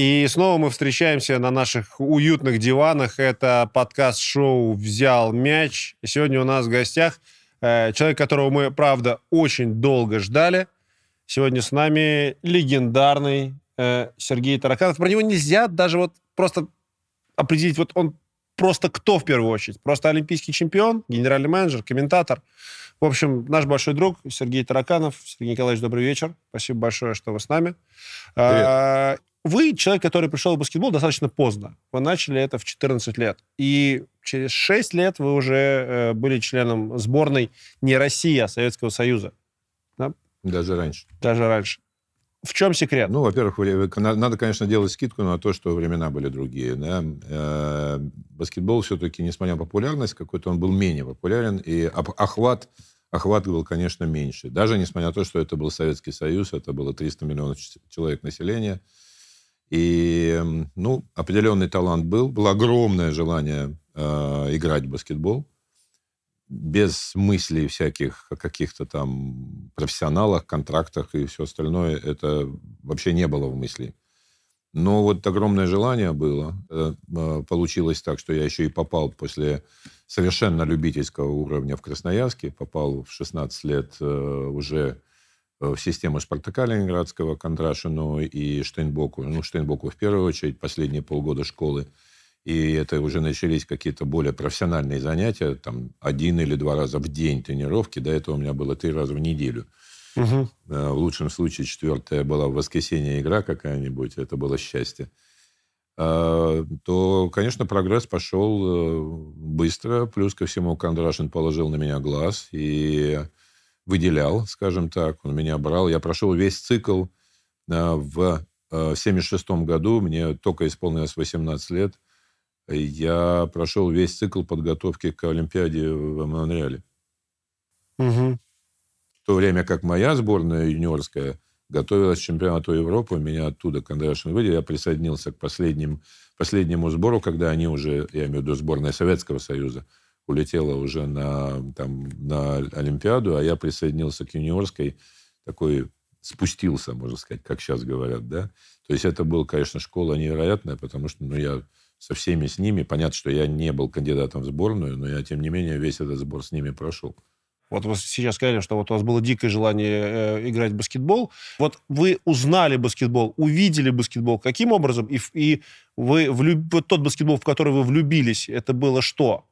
И снова мы встречаемся на наших уютных диванах. Это подкаст-шоу «Взял мяч». И сегодня у нас в гостях э, человек, которого мы, правда, очень долго ждали. Сегодня с нами легендарный э, Сергей Тараканов. Про него нельзя даже вот просто определить, вот он просто кто в первую очередь? Просто олимпийский чемпион, генеральный менеджер, комментатор. В общем, наш большой друг Сергей Тараканов. Сергей Николаевич, добрый вечер. Спасибо большое, что вы с нами. Привет. Вы человек, который пришел в баскетбол достаточно поздно. Вы начали это в 14 лет. И через 6 лет вы уже э, были членом сборной не России, а Советского Союза. Да? Даже раньше. Даже раньше. В чем секрет? Ну, во-первых, надо, конечно, делать скидку на то, что времена были другие. Да? Э, баскетбол все-таки, несмотря на популярность, какой-то он был менее популярен, и охват, охват был, конечно, меньше. Даже несмотря на то, что это был Советский Союз, это было 300 миллионов человек населения – и, ну, определенный талант был, было огромное желание э, играть в баскетбол без мыслей всяких о каких-то там профессионалах, контрактах и все остальное. Это вообще не было в мысли. Но вот огромное желание было. Э, э, получилось так, что я еще и попал после совершенно любительского уровня в Красноярске, попал в 16 лет э, уже в систему Спартака Ленинградского, Кондрашину и Штейнбоку. Ну, Штейнбоку в первую очередь, последние полгода школы. И это уже начались какие-то более профессиональные занятия, там один или два раза в день тренировки. До этого у меня было три раза в неделю. Угу. В лучшем случае четвертая была в воскресенье игра какая-нибудь, это было счастье. А, то, конечно, прогресс пошел э, быстро. Плюс ко всему Кондрашин положил на меня глаз. И выделял, скажем так. Он меня брал. Я прошел весь цикл э, в 1976 э, году. Мне только исполнилось 18 лет. Я прошел весь цикл подготовки к Олимпиаде в Монреале. Угу. В то время как моя сборная юниорская готовилась к чемпионату Европы, меня оттуда Кондрашин выделил, я присоединился к последним, последнему сбору, когда они уже, я имею в виду сборная Советского Союза, улетела уже на, там, на Олимпиаду, а я присоединился к юниорской, такой спустился, можно сказать, как сейчас говорят, да. То есть это была, конечно, школа невероятная, потому что, ну, я со всеми с ними, понятно, что я не был кандидатом в сборную, но я, тем не менее, весь этот сбор с ними прошел. Вот вы сейчас сказали, что вот у вас было дикое желание э, играть в баскетбол. Вот вы узнали баскетбол, увидели баскетбол. Каким образом? И, и вы влюб... вот тот баскетбол, в который вы влюбились, это было что?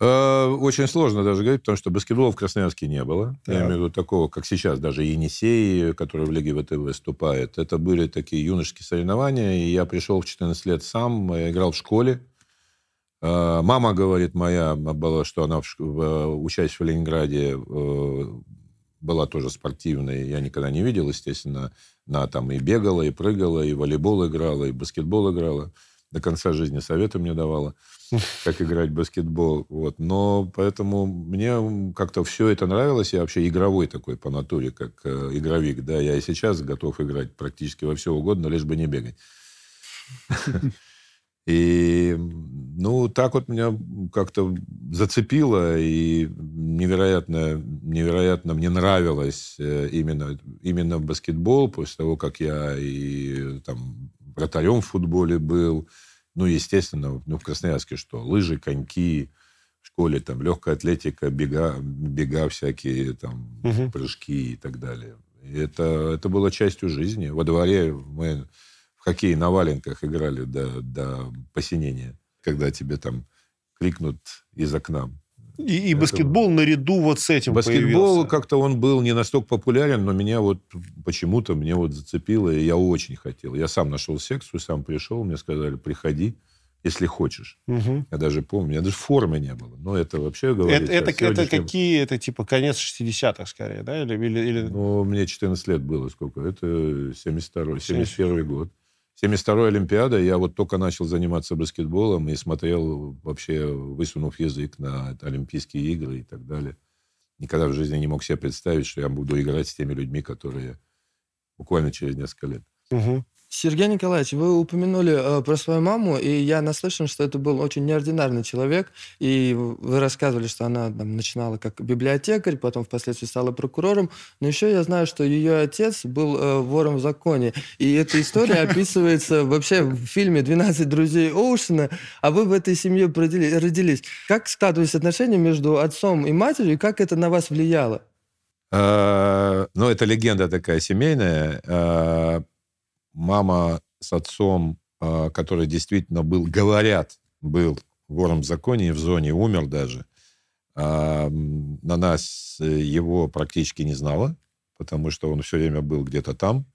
Э, очень сложно даже говорить, потому что баскетбола в Красноярске не было. Так. Я имею в виду такого, как сейчас, даже Енисей, который в Лиге ВТВ выступает. Это были такие юношеские соревнования, и я пришел в 14 лет сам, играл в школе. Э, мама говорит моя, была, что она, учась в Ленинграде, э, была тоже спортивной. Я никогда не видел, естественно. Она там и бегала, и прыгала, и волейбол играла, и баскетбол играла. До конца жизни советы мне давала как играть в баскетбол. Вот. Но поэтому мне как-то все это нравилось. Я вообще игровой такой по натуре, как э, игровик. Да, я и сейчас готов играть практически во все угодно, лишь бы не бегать. И, ну, так вот меня как-то зацепило, и невероятно, невероятно мне нравилось э, именно, именно баскетбол, после того, как я и там вратарем в футболе был, ну, естественно, ну, в Красноярске что? Лыжи, коньки, в школе там легкая атлетика, бега, бега всякие, там, угу. прыжки и так далее. И это, это было частью жизни. Во дворе мы в хоккей на валенках играли до, до посинения, когда тебе там крикнут из окна и, и баскетбол это... наряду вот с этим Баскетбол как-то он был не настолько популярен, но меня вот почему-то мне вот зацепило, и я очень хотел. Я сам нашел секцию, сам пришел, мне сказали, приходи, если хочешь. Угу. Я даже помню, у меня даже формы не было. Но это вообще говорит... Это, это, сегодняшнем... это какие? Это типа конец 60-х скорее, да? Или, или, или... Ну, мне 14 лет было сколько? Это 72-й, 71 год. 72-я Олимпиада, я вот только начал заниматься баскетболом и смотрел вообще, высунув язык на Олимпийские игры и так далее. Никогда в жизни не мог себе представить, что я буду играть с теми людьми, которые буквально через несколько лет. Угу. Сергей Николаевич, вы упомянули э, про свою маму, и я наслышан, что это был очень неординарный человек, и вы рассказывали, что она там, начинала как библиотекарь, потом впоследствии стала прокурором, но еще я знаю, что ее отец был э, вором в законе, и эта история описывается вообще в фильме «12 друзей Оушена», а вы в этой семье родились. Как складывались отношения между отцом и матерью, и как это на вас влияло? А, ну, это легенда такая семейная. А, мама с отцом, а, который действительно был, говорят, был вором в законе и в зоне, умер даже, а, на нас его практически не знала, потому что он все время был где-то там.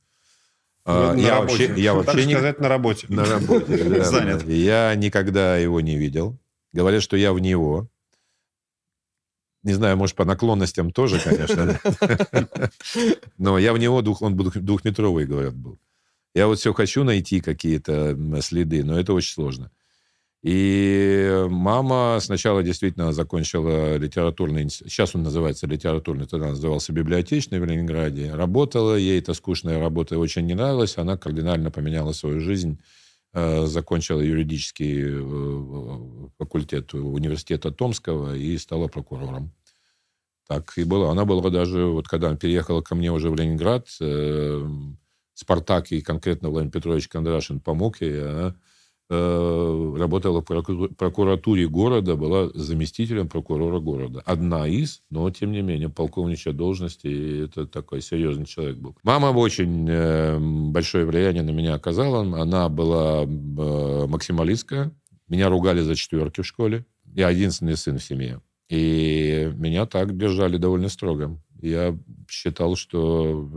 А, ну, я, вообще, я вообще так не... сказать, на работе. На работе, да, Занят. Я никогда его не видел. Говорят, что я в него. Не знаю, может, по наклонностям тоже, конечно. Но я в него, он двухметровый, говорят, был. Я вот все хочу найти какие-то следы, но это очень сложно. И мама сначала действительно закончила литературный... Сейчас он называется литературный, тогда назывался библиотечный в Ленинграде. Работала, ей эта скучная работа очень не нравилась. Она кардинально поменяла свою жизнь. Э, закончила юридический э, факультет университета Томского и стала прокурором. Так и было. Она была даже, вот когда она переехала ко мне уже в Ленинград, э, Спартак и конкретно Владимир Петрович Кондрашин помог ей. Она э, работала в прокуратуре города, была заместителем прокурора города. Одна из, но тем не менее полковничья должность, и это такой серьезный человек был. Мама очень э, большое влияние на меня оказала. Она была э, максималистская. Меня ругали за четверки в школе. Я единственный сын в семье. И меня так держали довольно строго. Я считал, что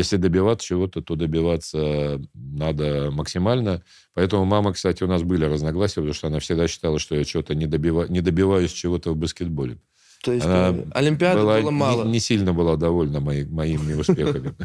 если добиваться чего-то, то добиваться надо максимально. Поэтому мама, кстати, у нас были разногласия, потому что она всегда считала, что я чего-то не, добива... не добиваюсь чего-то в баскетболе. То есть она э, Олимпиады была, было мало. Не, не сильно была довольна мои, моими успехами.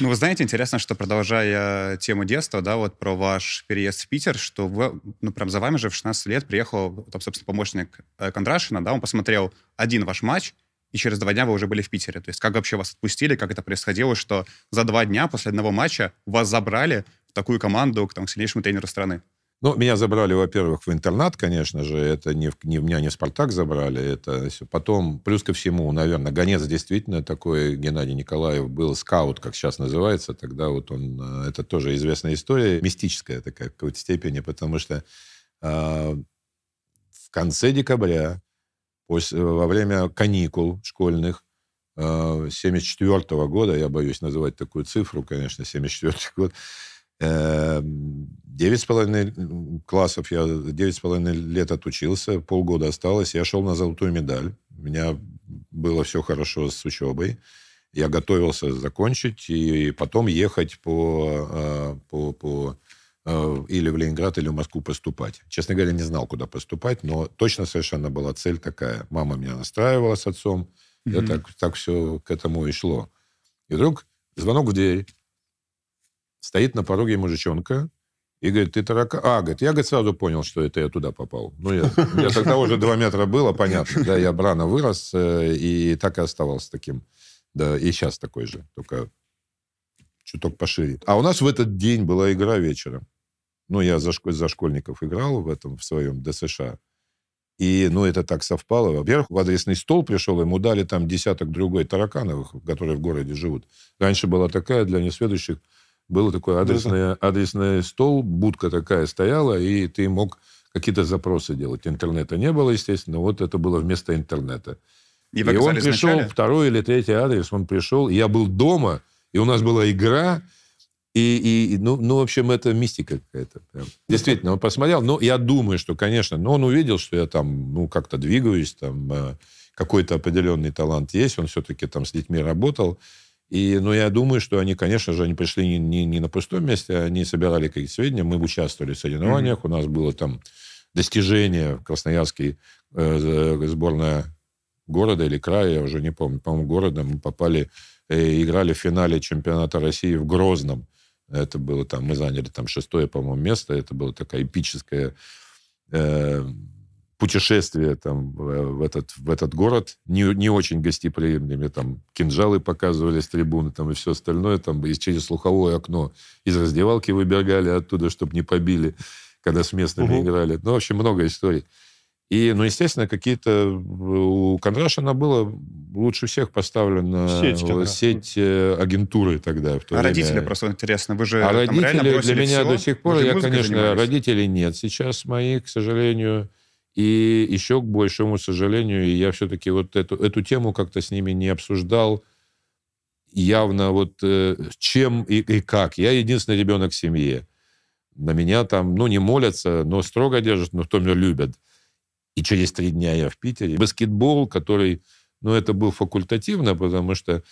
Ну, вы знаете, интересно, что продолжая тему детства, да, вот про ваш переезд в Питер, что вы, ну, прям за вами же в 16 лет приехал, там, собственно, помощник э, Кондрашина, да, он посмотрел один ваш матч, и через два дня вы уже были в Питере. То есть как вообще вас отпустили, как это происходило, что за два дня после одного матча вас забрали в такую команду к, там, сильнейшему тренеру страны? Ну, меня забрали, во-первых, в интернат, конечно же. Это не, не меня не «Спартак» забрали. Это потом, плюс ко всему, наверное, гонец действительно такой, Геннадий Николаев, был скаут, как сейчас называется. Тогда вот он... Э, это тоже известная история, мистическая такая в какой-то степени, потому что э, в конце декабря после, во время каникул школьных 74 -го года, я боюсь называть такую цифру, конечно, 74 год, девять с половиной классов, я девять с половиной лет отучился, полгода осталось, я шел на золотую медаль. У меня было все хорошо с учебой. Я готовился закончить и потом ехать по, по, по Э, или в Ленинград, или в Москву поступать. Честно говоря, не знал, куда поступать, но точно совершенно была цель такая. Мама меня настраивала с отцом, mm-hmm. и так, так все к этому и шло. И вдруг звонок в дверь. Стоит на пороге мужичонка и говорит, ты таракан? А, говорит, я говорит, сразу понял, что это я туда попал. Ну, я, я тогда уже два метра было, понятно. Да, я рано вырос, э, и так и оставался таким. Да, и сейчас такой же, только чуток пошире. А у нас в этот день была игра вечером. Ну, я за, за школьников играл в этом, в своем ДСШ. И, ну, это так совпало. Во-первых, в адресный стол пришел, ему дали там десяток другой таракановых, которые в городе живут. Раньше была такая, для несведущих, был такой адресный, адресный стол, будка такая стояла, и ты мог какие-то запросы делать. Интернета не было, естественно, вот это было вместо интернета. И, и он пришел, второй или третий адрес, он пришел, я был дома, и у нас была игра, и, и ну, ну, в общем, это мистика какая-то. Прям. Действительно, он посмотрел. Ну, я думаю, что, конечно, но он увидел, что я там, ну, как-то двигаюсь, там, э, какой-то определенный талант есть. Он все-таки там с детьми работал. И, ну, я думаю, что они, конечно же, они пришли не, не, не на пустом месте, они собирали какие-то сведения. Мы участвовали в соревнованиях. Mm-hmm. У нас было там достижение в Красноярской э, сборная города или края, я уже не помню, по-моему, города. Мы попали, э, играли в финале чемпионата России в Грозном. Это было там, мы заняли там шестое, по-моему, место. Это была такая эпическая, э, путешествие там в этот, в этот город не, не очень гостеприимный. Мне там кинжалы показывали с трибуны там, и все остальное. Там, и через слуховое окно из раздевалки выбегали оттуда, чтобы не побили, когда с местными угу. играли. Ну, в общем, много историй. И, ну, естественно, какие-то... У Кондрашина было лучше всех поставлена сеть, сеть э, агентуры тогда. В то а время. родители, просто интересно, вы же А родители для меня все? до сих пор, я, конечно, занимались? родителей нет сейчас моих, к сожалению. И еще, к большому сожалению, я все-таки вот эту, эту тему как-то с ними не обсуждал явно вот э, чем и, и как. Я единственный ребенок в семье. На меня там, ну, не молятся, но строго держат, но в том любят. И через три дня я в Питере. Баскетбол, который, ну, это был факультативно, потому что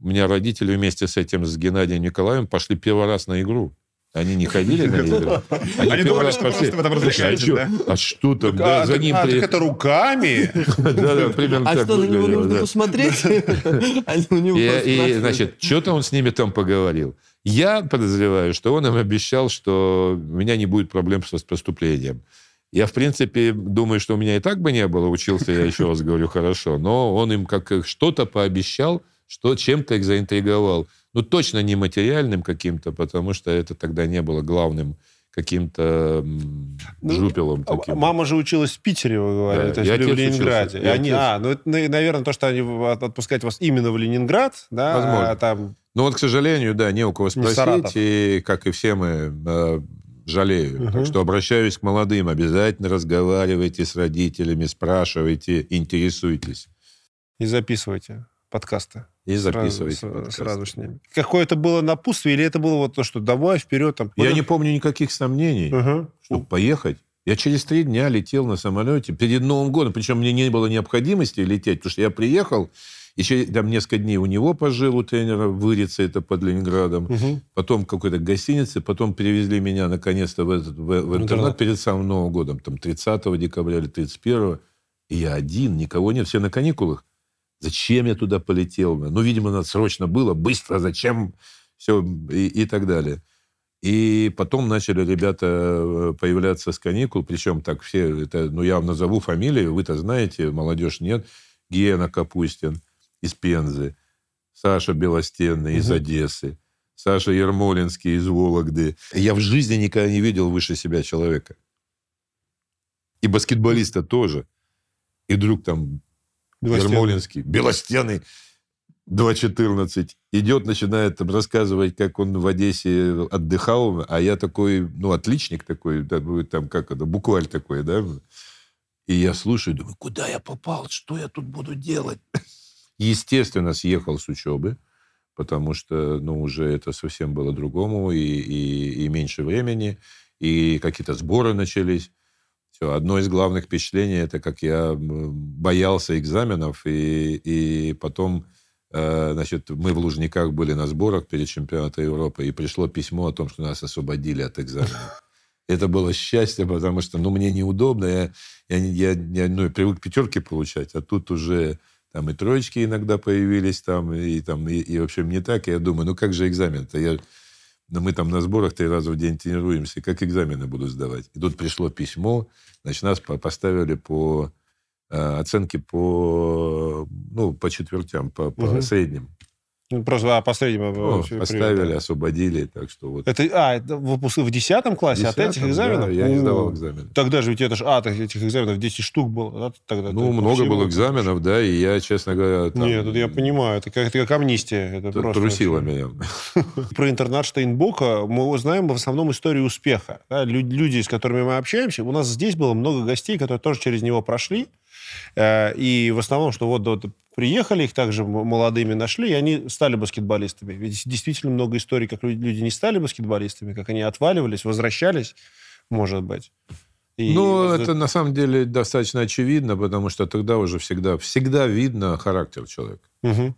у меня родители вместе с этим, с Геннадием Николаевым, пошли первый раз на игру. Они не ходили на игры. Они, Они думали, что пошли. просто в этом разрешаете, да? А что там? Да, за ним а, так это руками? Да, да, примерно А что, на него нужно посмотреть? И, значит, что-то он с ними там поговорил. Я подозреваю, что он им обещал, что у меня не будет проблем с поступлением. Я, в принципе, думаю, что у меня и так бы не было, учился я, еще раз говорю, хорошо, но он им как что-то пообещал, что чем-то их заинтриговал. Ну, точно не материальным каким-то, потому что это тогда не было главным каким-то ну, жупелом а таким. Мама же училась в Питере, вы говорили, да, то есть в Ленинграде. Учился, они, а, ну, это, наверное, то, что они отпускают вас именно в Ленинград, да, Возможно. А там... Ну, вот, к сожалению, да, не у кого спросить, и, как и все мы, э, жалею. Угу. Так что обращаюсь к молодым. Обязательно разговаривайте с родителями, спрашивайте, интересуйтесь. И записывайте подкасты. И записывайте сразу, подкасты. Сразу с ними. Какое это было напутствие, или это было вот то, что давай вперед? Там, Я не помню никаких сомнений, угу. чтобы поехать. Я через три дня летел на самолете перед Новым годом. Причем мне не было необходимости лететь, потому что я приехал, еще там несколько дней у него пожил, у тренера, в Ирице, это под Ленинградом. Угу. Потом в какой-то гостинице. Потом перевезли меня наконец-то в, этот, в, в интернат перед самым Новым годом. Там 30 декабря или 31. И я один, никого нет, все на каникулах. Зачем я туда полетел? Ну, видимо, надо срочно было, быстро, зачем? Все, и, и так далее. И потом начали ребята э, появляться с каникул, причем так все, это, ну, я вам назову фамилии, вы-то знаете, молодежь нет. Гена Капустин, из Пензы, Саша Белостенный из Одессы, Саша Ермолинский из Вологды. Я в жизни никогда не видел выше себя человека. И баскетболиста тоже. И вдруг там Белостенный. Ермолинский, Белостенный, 2.14, идет, начинает там рассказывать, как он в Одессе отдыхал, а я такой, ну, отличник такой, там, как это, букваль такой, да, и я слушаю, думаю, куда я попал, что я тут буду делать? Естественно, съехал с учебы, потому что, ну, уже это совсем было другому, и, и, и меньше времени, и какие-то сборы начались. Все. Одно из главных впечатлений, это как я боялся экзаменов, и, и потом, э, значит, мы в Лужниках были на сборах перед чемпионатом Европы, и пришло письмо о том, что нас освободили от экзаменов. Это было счастье, потому что, ну, мне неудобно, я, я, я, я ну, привык пятерки получать, а тут уже там и троечки иногда появились, там, и, там, и, и в общем, не так. И я думаю, ну как же экзамен-то? Я, ну, мы там на сборах три раза в день тренируемся, как экзамены буду сдавать? И тут пришло письмо, значит, нас поставили по э, оценке по, ну, по четвертям, по, по угу. средним. Ну, просто а, последнего ну, поставили, освободили, так что вот. Это, а, это выпуск в 10 классе 10 от этих экзаменов? Да, я не сдавал экзамен. Тогда же ведь это же, а, этих экзаменов 10 штук было, да? Тогда, ну, много было экзаменов, да, и я, честно говоря... Там... Нет, это я понимаю, это как, это как амнистия. Это просто трусило меня. Про интернат Штейнбока мы знаем в основном историю успеха. Да? Люди, с которыми мы общаемся, у нас здесь было много гостей, которые тоже через него прошли, Э, и в основном, что вот, вот приехали, их также молодыми нашли, и они стали баскетболистами. Ведь действительно много историй, как люди не стали баскетболистами, как они отваливались, возвращались, может быть. И... Ну, это на самом деле достаточно очевидно, потому что тогда уже всегда, всегда видно характер человека. Угу.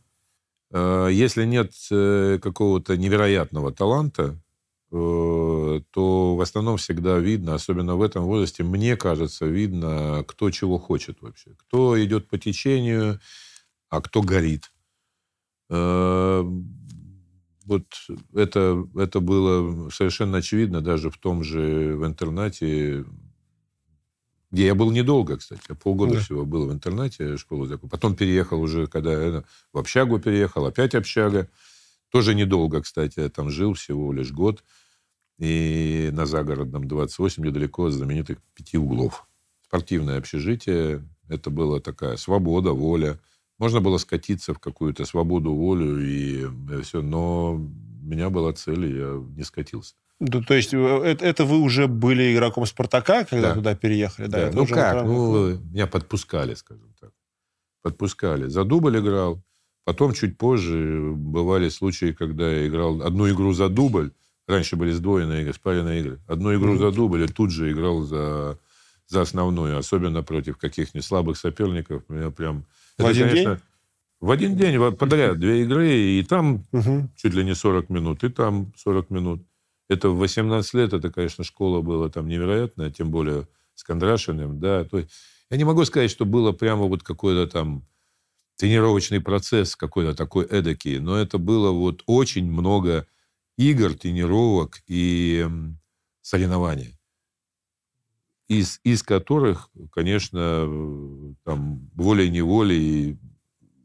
Если нет э, какого-то невероятного таланта, Э, то в основном всегда видно, особенно в этом возрасте, мне кажется, видно, кто чего хочет вообще. Кто идет по течению, а кто горит. Э, вот это, это было совершенно очевидно даже в том же в интернате. где я был недолго, кстати. Я полгода Да. всего был в интернате, школу закончил. Потом переехал уже, когда я в общагу переехал, опять общага. Тоже недолго, кстати. Я там жил всего лишь год. И на загородном 28, недалеко от знаменитых пяти углов. Спортивное общежитие. Это была такая свобода, воля. Можно было скатиться в какую-то свободу, волю и все. Но у меня была цель, и я не скатился. Ну, то есть э, это, это вы уже были игроком «Спартака», когда Да. туда переехали? Да, Да, это ну как, ну, меня подпускали, скажем так. Подпускали. За дубль играл. Потом чуть позже бывали случаи, когда я играл одну игру за дубль. Раньше были сдвоенные игры, спаренные игры. Одну игру за дубль и тут же играл за, за основную. Особенно против каких-нибудь слабых соперников. Меня прям... В один день? В один день подряд две игры, и там Мгм. чуть ли не 40 минут, и там 40 минут. Это в 18 лет, это, конечно, школа была там невероятная, тем более с Кондрашиным, да. То есть, я не могу сказать, что было прямо вот какой-то там тренировочный процесс какой-то такой эдакий, но это было вот очень много игр, тренировок и соревнований, из, из которых, конечно, э, там волей-неволей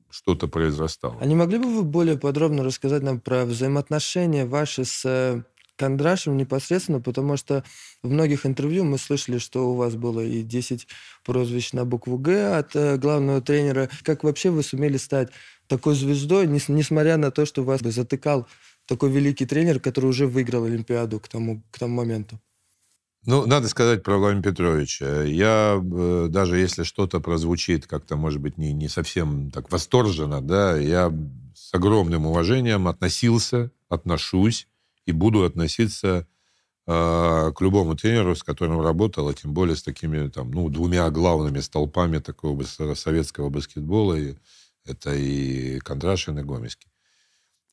что-то произрастало. А не могли бы вы более подробно рассказать нам про взаимоотношения ваши с э, Кондрашем непосредственно, потому что в многих интервью мы слышали, что у вас было и 10 прозвищ на букву «Г» от э, главного тренера. Как вообще вы сумели стать такой звездой, нес- несмотря на то, что вас затыкал такой великий тренер, который уже выиграл Олимпиаду к тому, к тому моменту? Ну, надо сказать про Владимира Петровича. Я, э, даже если что-то прозвучит как-то, может быть, не, не совсем так восторженно, да, я с огромным уважением относился, отношусь и буду относиться э, к любому тренеру, с которым работал, а тем более с такими, там, ну, двумя главными столпами такого советского баскетбола. И, это и Кондрашин, и Гомельский.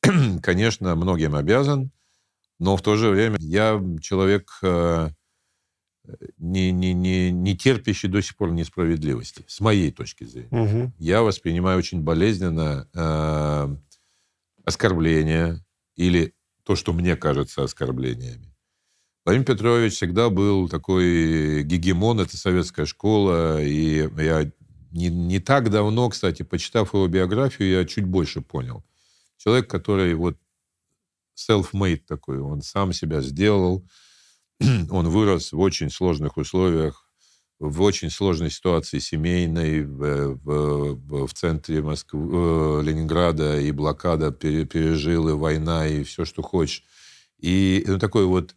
Конечно, многим обязан, но в то же время я человек... э, не, не, не, не терпящий до сих пор несправедливости, с моей точки зрения. Мгм. Я воспринимаю очень болезненно э, оскорбления или то, что мне кажется оскорблениями. Владимир Петрович всегда был такой гегемон, это советская школа, и я не, не так давно, кстати, почитав его биографию, я чуть больше понял. Человек, который вот self-made такой, он сам себя сделал, он вырос в очень сложных условиях, в очень сложной ситуации семейной, в, в- в- центре Москвы, э, Ленинграда, и блокада пере- пережил, и война, и все, что хочешь. И ну, такой вот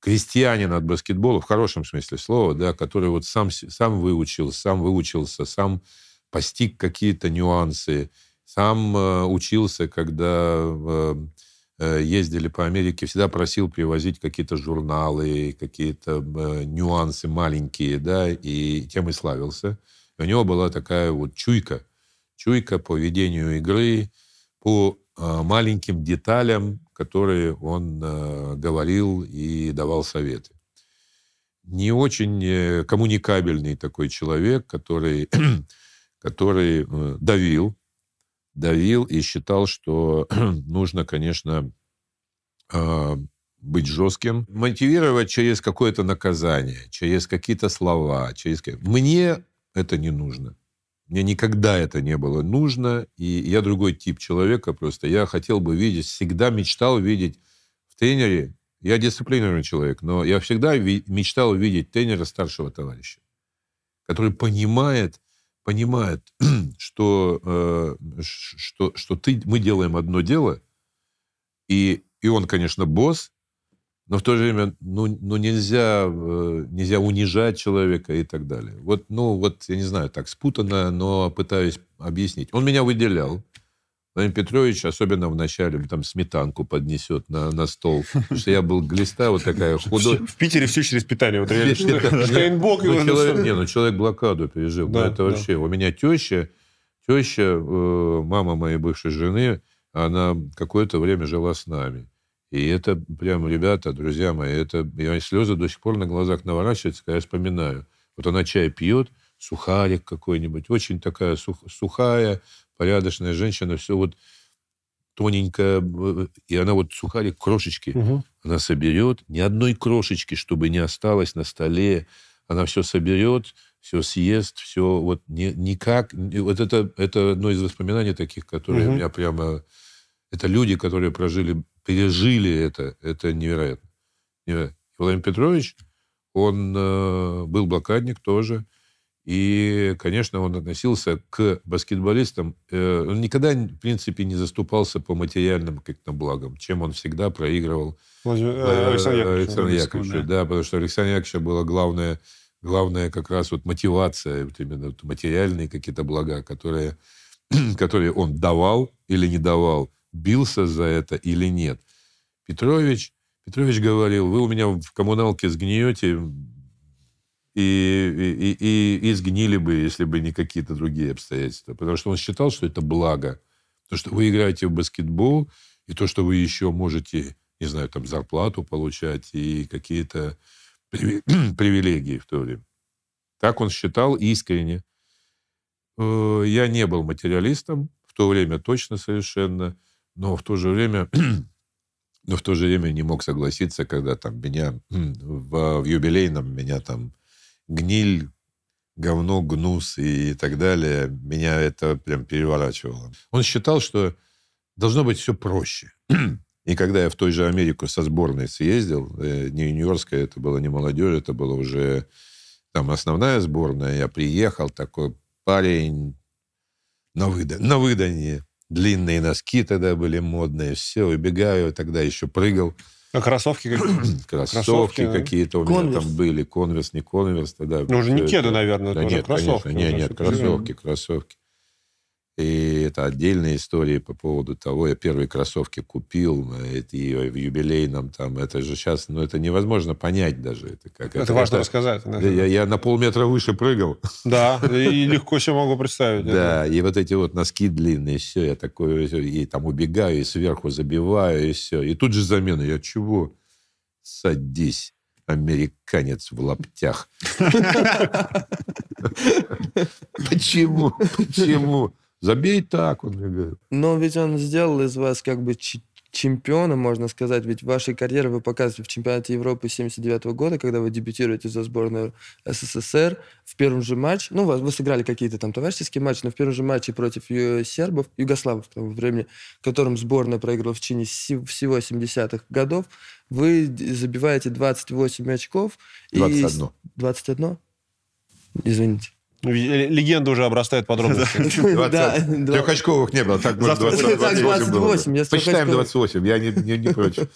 крестьянин от баскетбола, в хорошем смысле слова, да, который вот сам, сам выучил, сам выучился, сам постиг какие-то нюансы, сам э, учился, когда э, ездили по Америке, всегда просил привозить какие-то журналы, какие-то э, нюансы маленькие, да, и тем и славился. И у него была такая вот чуйка, чуйка по ведению игры, по э, маленьким деталям, которые он э, говорил и давал советы. Не очень э, коммуникабельный такой человек, который, который э, давил, давил и считал, что нужно, конечно, э, быть жестким, мотивировать через какое-то наказание, через какие-то слова, через... Мне это не нужно. Мне никогда это не было нужно, и я другой тип человека просто. Я хотел бы видеть, всегда мечтал видеть в тренере, я дисциплинированный человек, но я всегда мечтал видеть тренера старшего товарища, который понимает, понимает, что, э, что, что ты, мы делаем одно дело, и, и он, конечно, босс, но в то же время ну, ну нельзя, э, нельзя унижать человека и так далее. Вот, ну, вот, я не знаю, так спутанно, но пытаюсь объяснить. Он меня выделял. Владимир Петрович, особенно в начале, там сметанку поднесет на, на стол. Потому что я был глиста, вот такая худой. В Питере все через питание. Вот реально, Штейнбок Ну, человек, не, ну человек блокаду пережил. Да, это вообще. У меня теща, теща, э, мама моей бывшей жены, она какое-то время жила с нами. И это прям, ребята, друзья мои, это я слезы до сих пор на глазах наворачиваются, когда я вспоминаю. Вот она чай пьет, сухарик какой-нибудь, очень такая сух- сухая, порядочная женщина, все вот тоненькая, э, и она вот сухарик, крошечки, Мгм. она соберет, ни одной крошечки, чтобы не осталось на столе. она все соберет, все съест, все вот не, никак... Вот это, это одно из воспоминаний таких, которые угу. у меня прямо... Это люди, которые прожили, пережили это. Это невероятно. невероятно. Владимир Петрович, он э, был блокадник тоже. И, конечно, он относился к баскетболистам. Э, он никогда, в принципе, не заступался по материальным как-то благам, чем он всегда проигрывал Владимир, э, Александр Яковлевич. Александр Яковлевич, да. да, потому что Александр Яковлевича была главная, главная как раз вот мотивация, вот именно вот материальные какие-то блага, которые, которые он давал или не давал, бился за это или нет. Петрович, Петрович говорил, вы у меня в коммуналке сгниете, и, и, и, и сгнили бы, если бы не какие-то другие обстоятельства. Потому что он считал, что это благо. То, что вы играете в баскетбол, и то, что вы еще можете, не знаю, там зарплату получать и какие-то привилегии в то время. Так он считал искренне. Э, я не был материалистом в то время точно совершенно, но в то же время но в то же время не мог согласиться, когда там меня в, в юбилейном меня там гниль, говно, гнус и так далее, меня это прям переворачивало. Он считал, что должно быть все проще. И когда я в той же Америку со сборной съездил, э, не юниорская, это было не молодежь, это было уже там основная сборная, я приехал, такой парень на, выда на выданье, длинные носки тогда были модные, все, убегаю, тогда еще прыгал. А кроссовки какие-то? Кроссовки какие-то у меня там были. Конверс, не конверс тогда. Ну, уже не кеды, наверное, да нет, кроссовки. Нет, нет, кроссовки, кроссовки. И это отдельная история по поводу того, я первые кроссовки купил, и в юбилейном там, это же сейчас, ну, это невозможно понять даже. Это, как, это, это важно это, рассказать. Да. Я, я на полметра выше прыгал. Да, и легко себе могу представить. Да, и вот эти вот носки длинные, все, я такой, и там убегаю, и сверху забиваю, и все. И тут же замена, я чего? Садись американец в лаптях. Почему? Почему? Забей так, он мне говорит. Но ведь он сделал из вас как бы чемпиона, можно сказать. Ведь вашей карьере вы показываете в чемпионате Европы 79 года, когда вы дебютируете за сборную СССР в первом же матче. Ну, вы сыграли какие-то там товарищеские матчи, но в первом же матче против сербов, югославов в того времени, которым сборная проиграла в течение всего 70-х годов, вы забиваете 28 очков. 21. И... 21? Извините. Ну, легенда уже обрастает подробностями. Трехочковых не было. Так, может, 28 Посчитаем 28, я не против.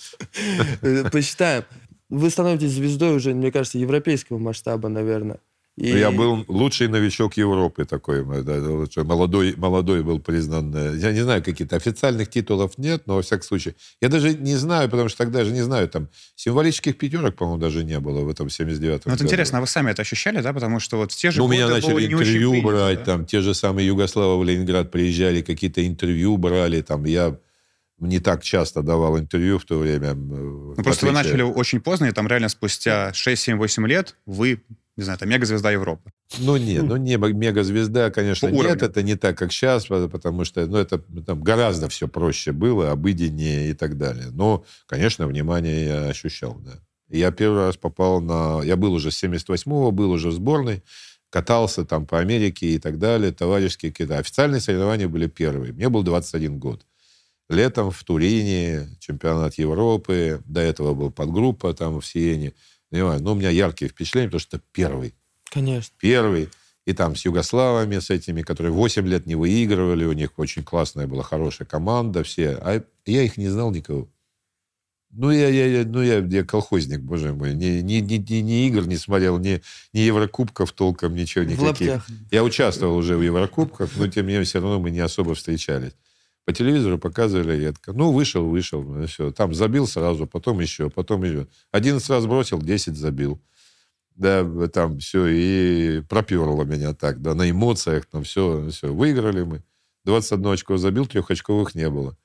Посчитаем. Вы становитесь звездой уже, мне кажется, европейского масштаба, наверное. И... Я был лучший новичок Европы такой. Молодой, молодой был признан. Э, я не знаю, какие-то официальных титулов нет, но во всяком случае. Я даже не знаю, потому что тогда же не знаю, там символических пятерок, по-моему, даже не было в этом 79-м Ну, это интересно, а вы сами это ощущали, да? Потому что вот в те же ну, меня начали интервью принято, брать, да? там те же самые Югославы в Ленинград приезжали, какие-то интервью брали, там я не так часто давал интервью в то время. Э, ну, просто вы начали очень поздно, и там реально спустя 6-7-8 лет вы не знаю, это мегазвезда Европы. Ну, нет, ну, не мегазвезда, конечно, По нет, уровню. это не так, как сейчас, потому что, ну, это там гораздо все проще было, обыденнее и так далее. Но, конечно, внимание я ощущал, да. Я первый раз попал на... Я был уже с 78-го, был уже в сборной, катался там по Америке и так далее, товарищеские какие-то. Официальные соревнования были первые. Мне был 21 год. Летом в Турине, чемпионат Европы, до этого был подгруппа там в Сиене. Понимаю, но у меня яркие впечатления, потому что первый. Конечно. Первый. И там с югославами, с этими, которые 8 лет не выигрывали, у них очень классная была, хорошая команда, все. А я их не знал никого. Ну, я, я, ну, я, я колхозник, боже мой. Ни, ни, ни, ни, ни игр не смотрел, ни, ни Еврокубков толком, ничего, никаких. Я участвовал уже в Еврокубках, но, тем не менее, все равно мы не особо встречались. По телевизору показывали редко. Ну, вышел, вышел, ну, все. Там забил сразу, потом еще, потом еще. 11 раз бросил, 10 забил. Да, там все, и проперло меня так, да, на эмоциях, там все, все. Выиграли мы. 21 очко забил, трехочковых не было.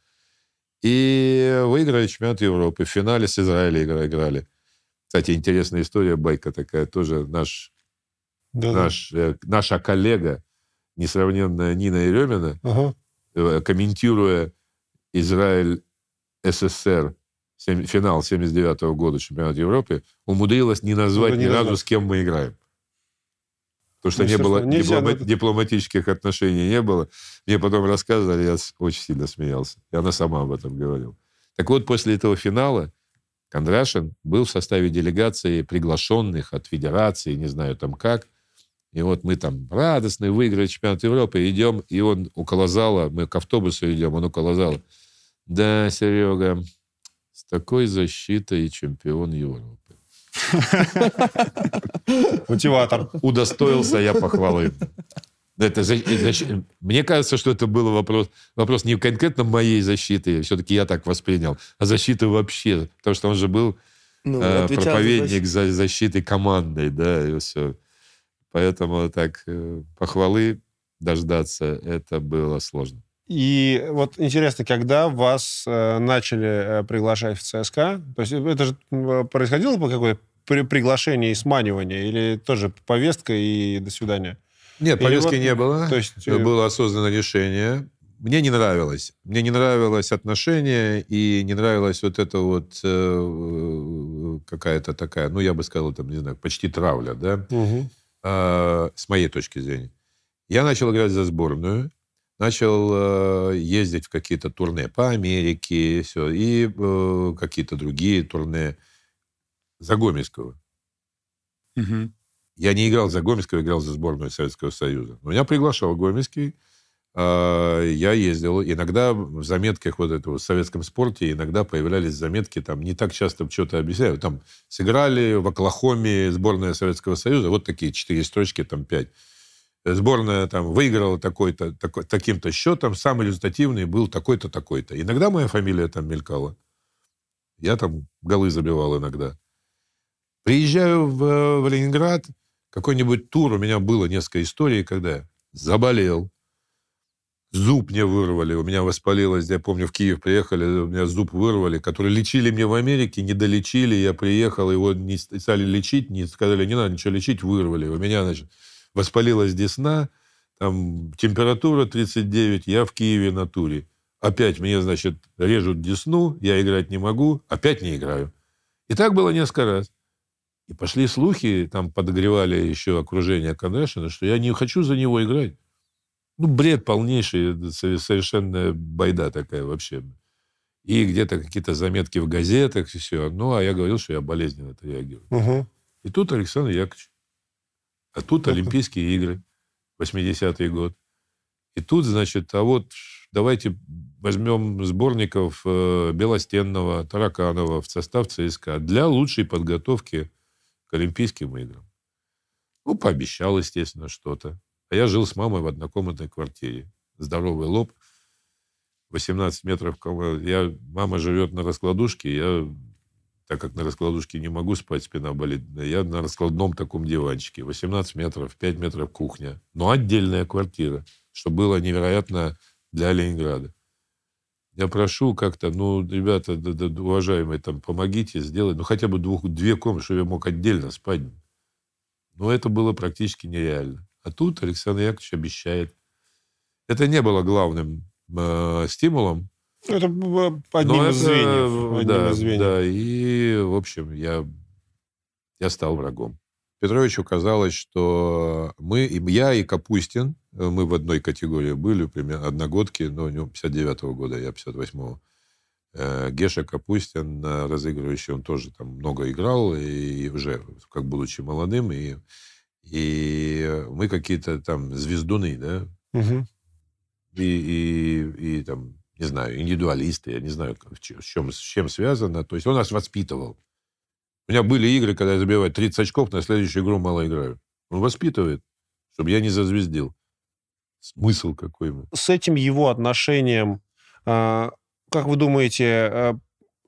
И выиграли чемпионат Европы. В финале с Израилем играли. Кстати, интересная история, байка такая, тоже наш, да, наш, да. Э, наша коллега, несравненная Нина Еремина, ага комментируя Израиль СССР финал 79 -го года чемпионата Европы, умудрилась не назвать ну, ни разу, с кем мы играем. Потому что Ну, не было естественно, нельзя, диплома- это- дипломатических отношений не было. Мне потом рассказывали, я очень сильно смеялся. И она сама об этом говорила. Так вот, после этого финала Кондрашин был в составе делегации приглашенных от федерации, не знаю там как. И вот мы там радостные, выиграли чемпионат Европы, идем, и он около зала, мы к автобусу идем, он около зала. Да, Серега, с такой защитой чемпион Европы. Мотиватор. Удостоился я похвалы. Это это Мне кажется, что это был вопрос, вопрос не конкретно моей защиты, все-таки я так воспринял, а защиты вообще. Потому что он же был Ну, э, проповедник за защитой командой, да, и все. Поэтому так э, похвалы дождаться, это было сложно. И вот интересно, когда вас э, начали э, приглашать в ЦСКА, то есть это же происходило по какое-то при- приглашение и сманивание, или тоже повестка и до свидания? Нет, Или повестки вот, не было. то есть, было осознанное решение. Мне не нравилось. Мне не нравилось отношение, и не нравилась вот эта вот э, какая-то такая, ну, я бы сказал, там, не знаю, почти травля, да, Мгм. А, с моей точки зрения. Я начал играть за сборную, начал э, ездить в какие-то турне по Америке, все, и э, какие-то другие турне за Гомельского. Мгм. Я не играл за Гомельского, играл за сборную Советского Союза. Но меня приглашал Гомельский. А, Я ездил. Иногда в заметках вот этого в советском спорте иногда появлялись заметки, там не так часто что-то объясняют. Там сыграли в Оклахоме сборная Советского Союза. Вот такие четыре строчки, там пять. Сборная там выиграла такой-то, такой, таким-то счетом. Самый результативный был такой-то, такой-то. Иногда моя фамилия там мелькала. Я там голы забивал иногда. Приезжаю в, в Ленинград, какой-нибудь тур, у меня было несколько историй, когда я заболел, зуб мне вырвали, у меня воспалилось, я помню, в Киев приехали, у меня зуб вырвали, который лечили мне в Америке, не долечили, я приехал, его не стали лечить, не сказали, не надо ничего лечить, вырвали. У меня, значит, воспалилась десна, там температура 39, я в Киеве на туре. Опять мне, значит, режут десну, я играть не могу, опять не играю. И так было несколько раз. И пошли слухи, там подогревали еще окружение Кондрашина, что я не хочу за него играть. Ну, бред полнейший, совершенно байда такая вообще. И где-то какие-то заметки в газетах, и все. Ну, а я говорил, что я болезненно это реагирую. Мгм. И тут Александр Яковлевич. А тут Олимпийские игры, 80-й год. И тут, значит, а вот давайте возьмем сборников э, Белостенного, Тараканова в состав ЦСКА для лучшей подготовки к Олимпийским играм. Ну, пообещал, естественно, что-то. А я жил с мамой в однокомнатной квартире. Здоровый лоб, 18 метров. Я, мама живет на раскладушке, я, так как на раскладушке не могу спать, спина болит, я на раскладном таком диванчике. 18 метров, 5 метров кухня. Но отдельная квартира, что было невероятно для Ленинграда. Я прошу как-то, ну, ребята, да- да, уважаемые, там, помогите сделать, ну, хотя бы двух, две комнаты, чтобы я мог отдельно спать. Но это было практически нереально. А тут Александр Яковлевич обещает. Это не было главным э, стимулом. Это э, одним но из это, звеньев. одним да, из звеньев. да, и, в общем, я, я стал врагом. Петровичу казалось, что мы, я и Капустин, э, мы в одной категории были, примерно одногодки, но у него 59-го года, я 58-го. Э, Геша Капустин, э, разыгрывающий, он тоже там много играл, и уже, как будучи молодым, и, и мы какие-то там звездуны, да, Мгм. и, и, и там, не знаю, индивидуалисты, я не знаю, с чем, с чем связано. То есть он нас воспитывал. У меня были игры, когда я забиваю 30 очков, на следующую игру мало играю. Он воспитывает, чтобы я не зазвездил. Смысл какой. С этим его отношением, а, как вы думаете, а,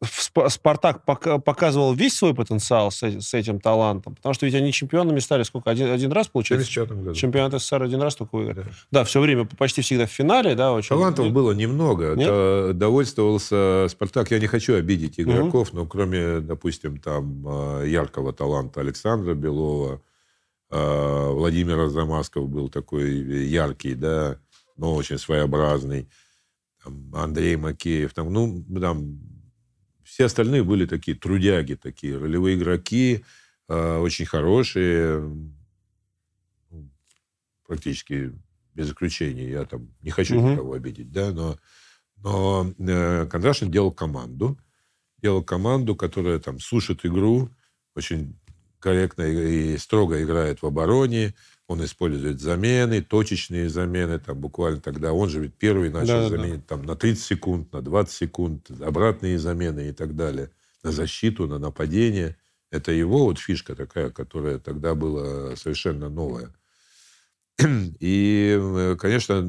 Спартак пока- показывал весь свой потенциал с, с этим талантом? Потому что ведь они чемпионами стали сколько? Один, один раз, В получается? 75 году. Чемпионат СССР один раз только выиграли. Да. Да, все время, почти всегда в финале, да, очень. Талантов было немного. Нет? Это довольствовался Спартак. Я не хочу обидеть игроков, но кроме, допустим, там э, яркого таланта Александра Белова, э, Владимира Замасков был такой яркий, да, но очень своеобразный. Андрей Макеев. Там, ну, там все остальные были такие трудяги, такие ролевые игроки, э, очень хорошие. практически без исключения. Я там не хочу Мгм. никого обидеть, да, но, но э, Кондрашин делал команду, делал команду, которая там слушает игру, очень корректно и строго играет в обороне, он использует замены, точечные замены, там буквально тогда, он же ведь первый начал Да-да-да. заменить там на 30 секунд, на 20 секунд, обратные замены и так далее, на защиту, на нападение. Это его вот фишка такая, которая тогда была совершенно новая. И, э, конечно,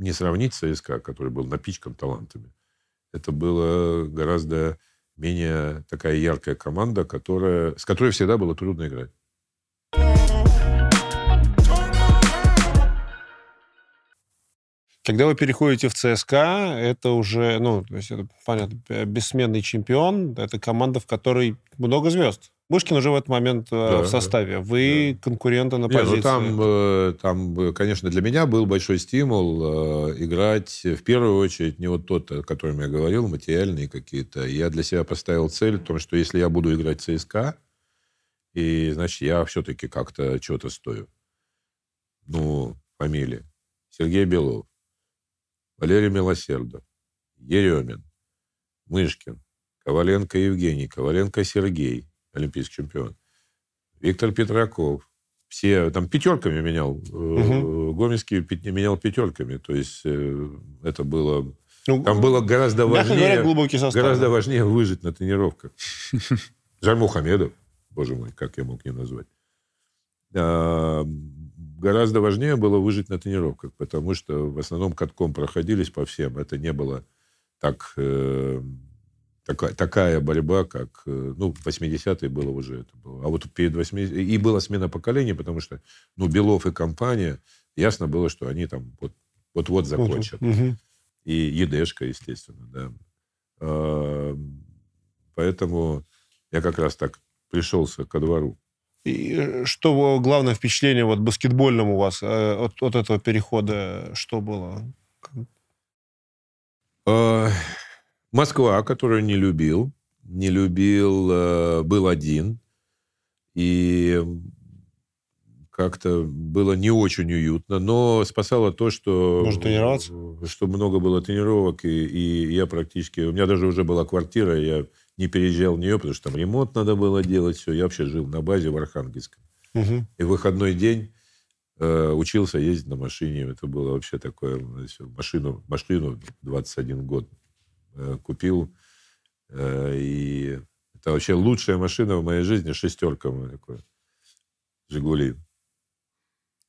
не сравнить с ЦСКА, который был напичкан талантами. Это было гораздо менее такая яркая команда, которая, с которой всегда было трудно играть. Когда вы переходите в ЦСКА, это уже, ну, то есть это, понятно, э, бессменный чемпион, это команда, в которой много звезд. Мышкин уже в этот момент э, Да, в составе. Вы конкуренты на Не, ну позиции. там, э, там, конечно, для меня был большой стимул играть в первую очередь не вот тот, о котором я говорил, материальные какие-то. Я для себя поставил цель в том, что если я буду играть в ЦСКА, и, значит, я все-таки как-то что-то стою. Ну, фамилии. Сергей Белов, Валерий Милосердов, Еремин, Мышкин, Коваленко Евгений, Коваленко Сергей, олимпийский чемпион, Виктор Петраков. Все там пятерками менял. Мгм. Гомельский менял пятерками. То есть э, это было... Ну, Там было гораздо говоря, важнее... состав. Гораздо важнее выжить на тренировках. Жаль Мухамедов, боже мой, как я мог не назвать. Гораздо важнее было выжить на тренировках, потому что в основном катком проходились по всем. Это не было так, э, такая, такая борьба, как... э, Ну, в 80-е было уже это было. А вот перед 80 И была смена поколений, потому что, ну, Белов и компания, ясно было, что они там вот- вот-вот закончат Мгм. и Едешка, естественно, да. А, Поэтому я как раз так пришелся ко двору. И э, что главное впечатление вот баскетбольном у вас э, от, от этого перехода, что было? А, Москва, которую не любил, не любил, э, был один, и как-то было не очень уютно, но спасало то, что... Можно тренироваться? Что много было тренировок, и, и я практически... У меня даже уже была квартира, я не переезжал в нее, потому что там ремонт надо было делать, все. Я вообще жил на базе в Архангельском. Мгм. И в выходной день э, учился ездить на машине. Это было вообще такое... Машину, машину 21 год э, купил. э, и это вообще лучшая машина в моей жизни. Шестерка моя такое. Жигули.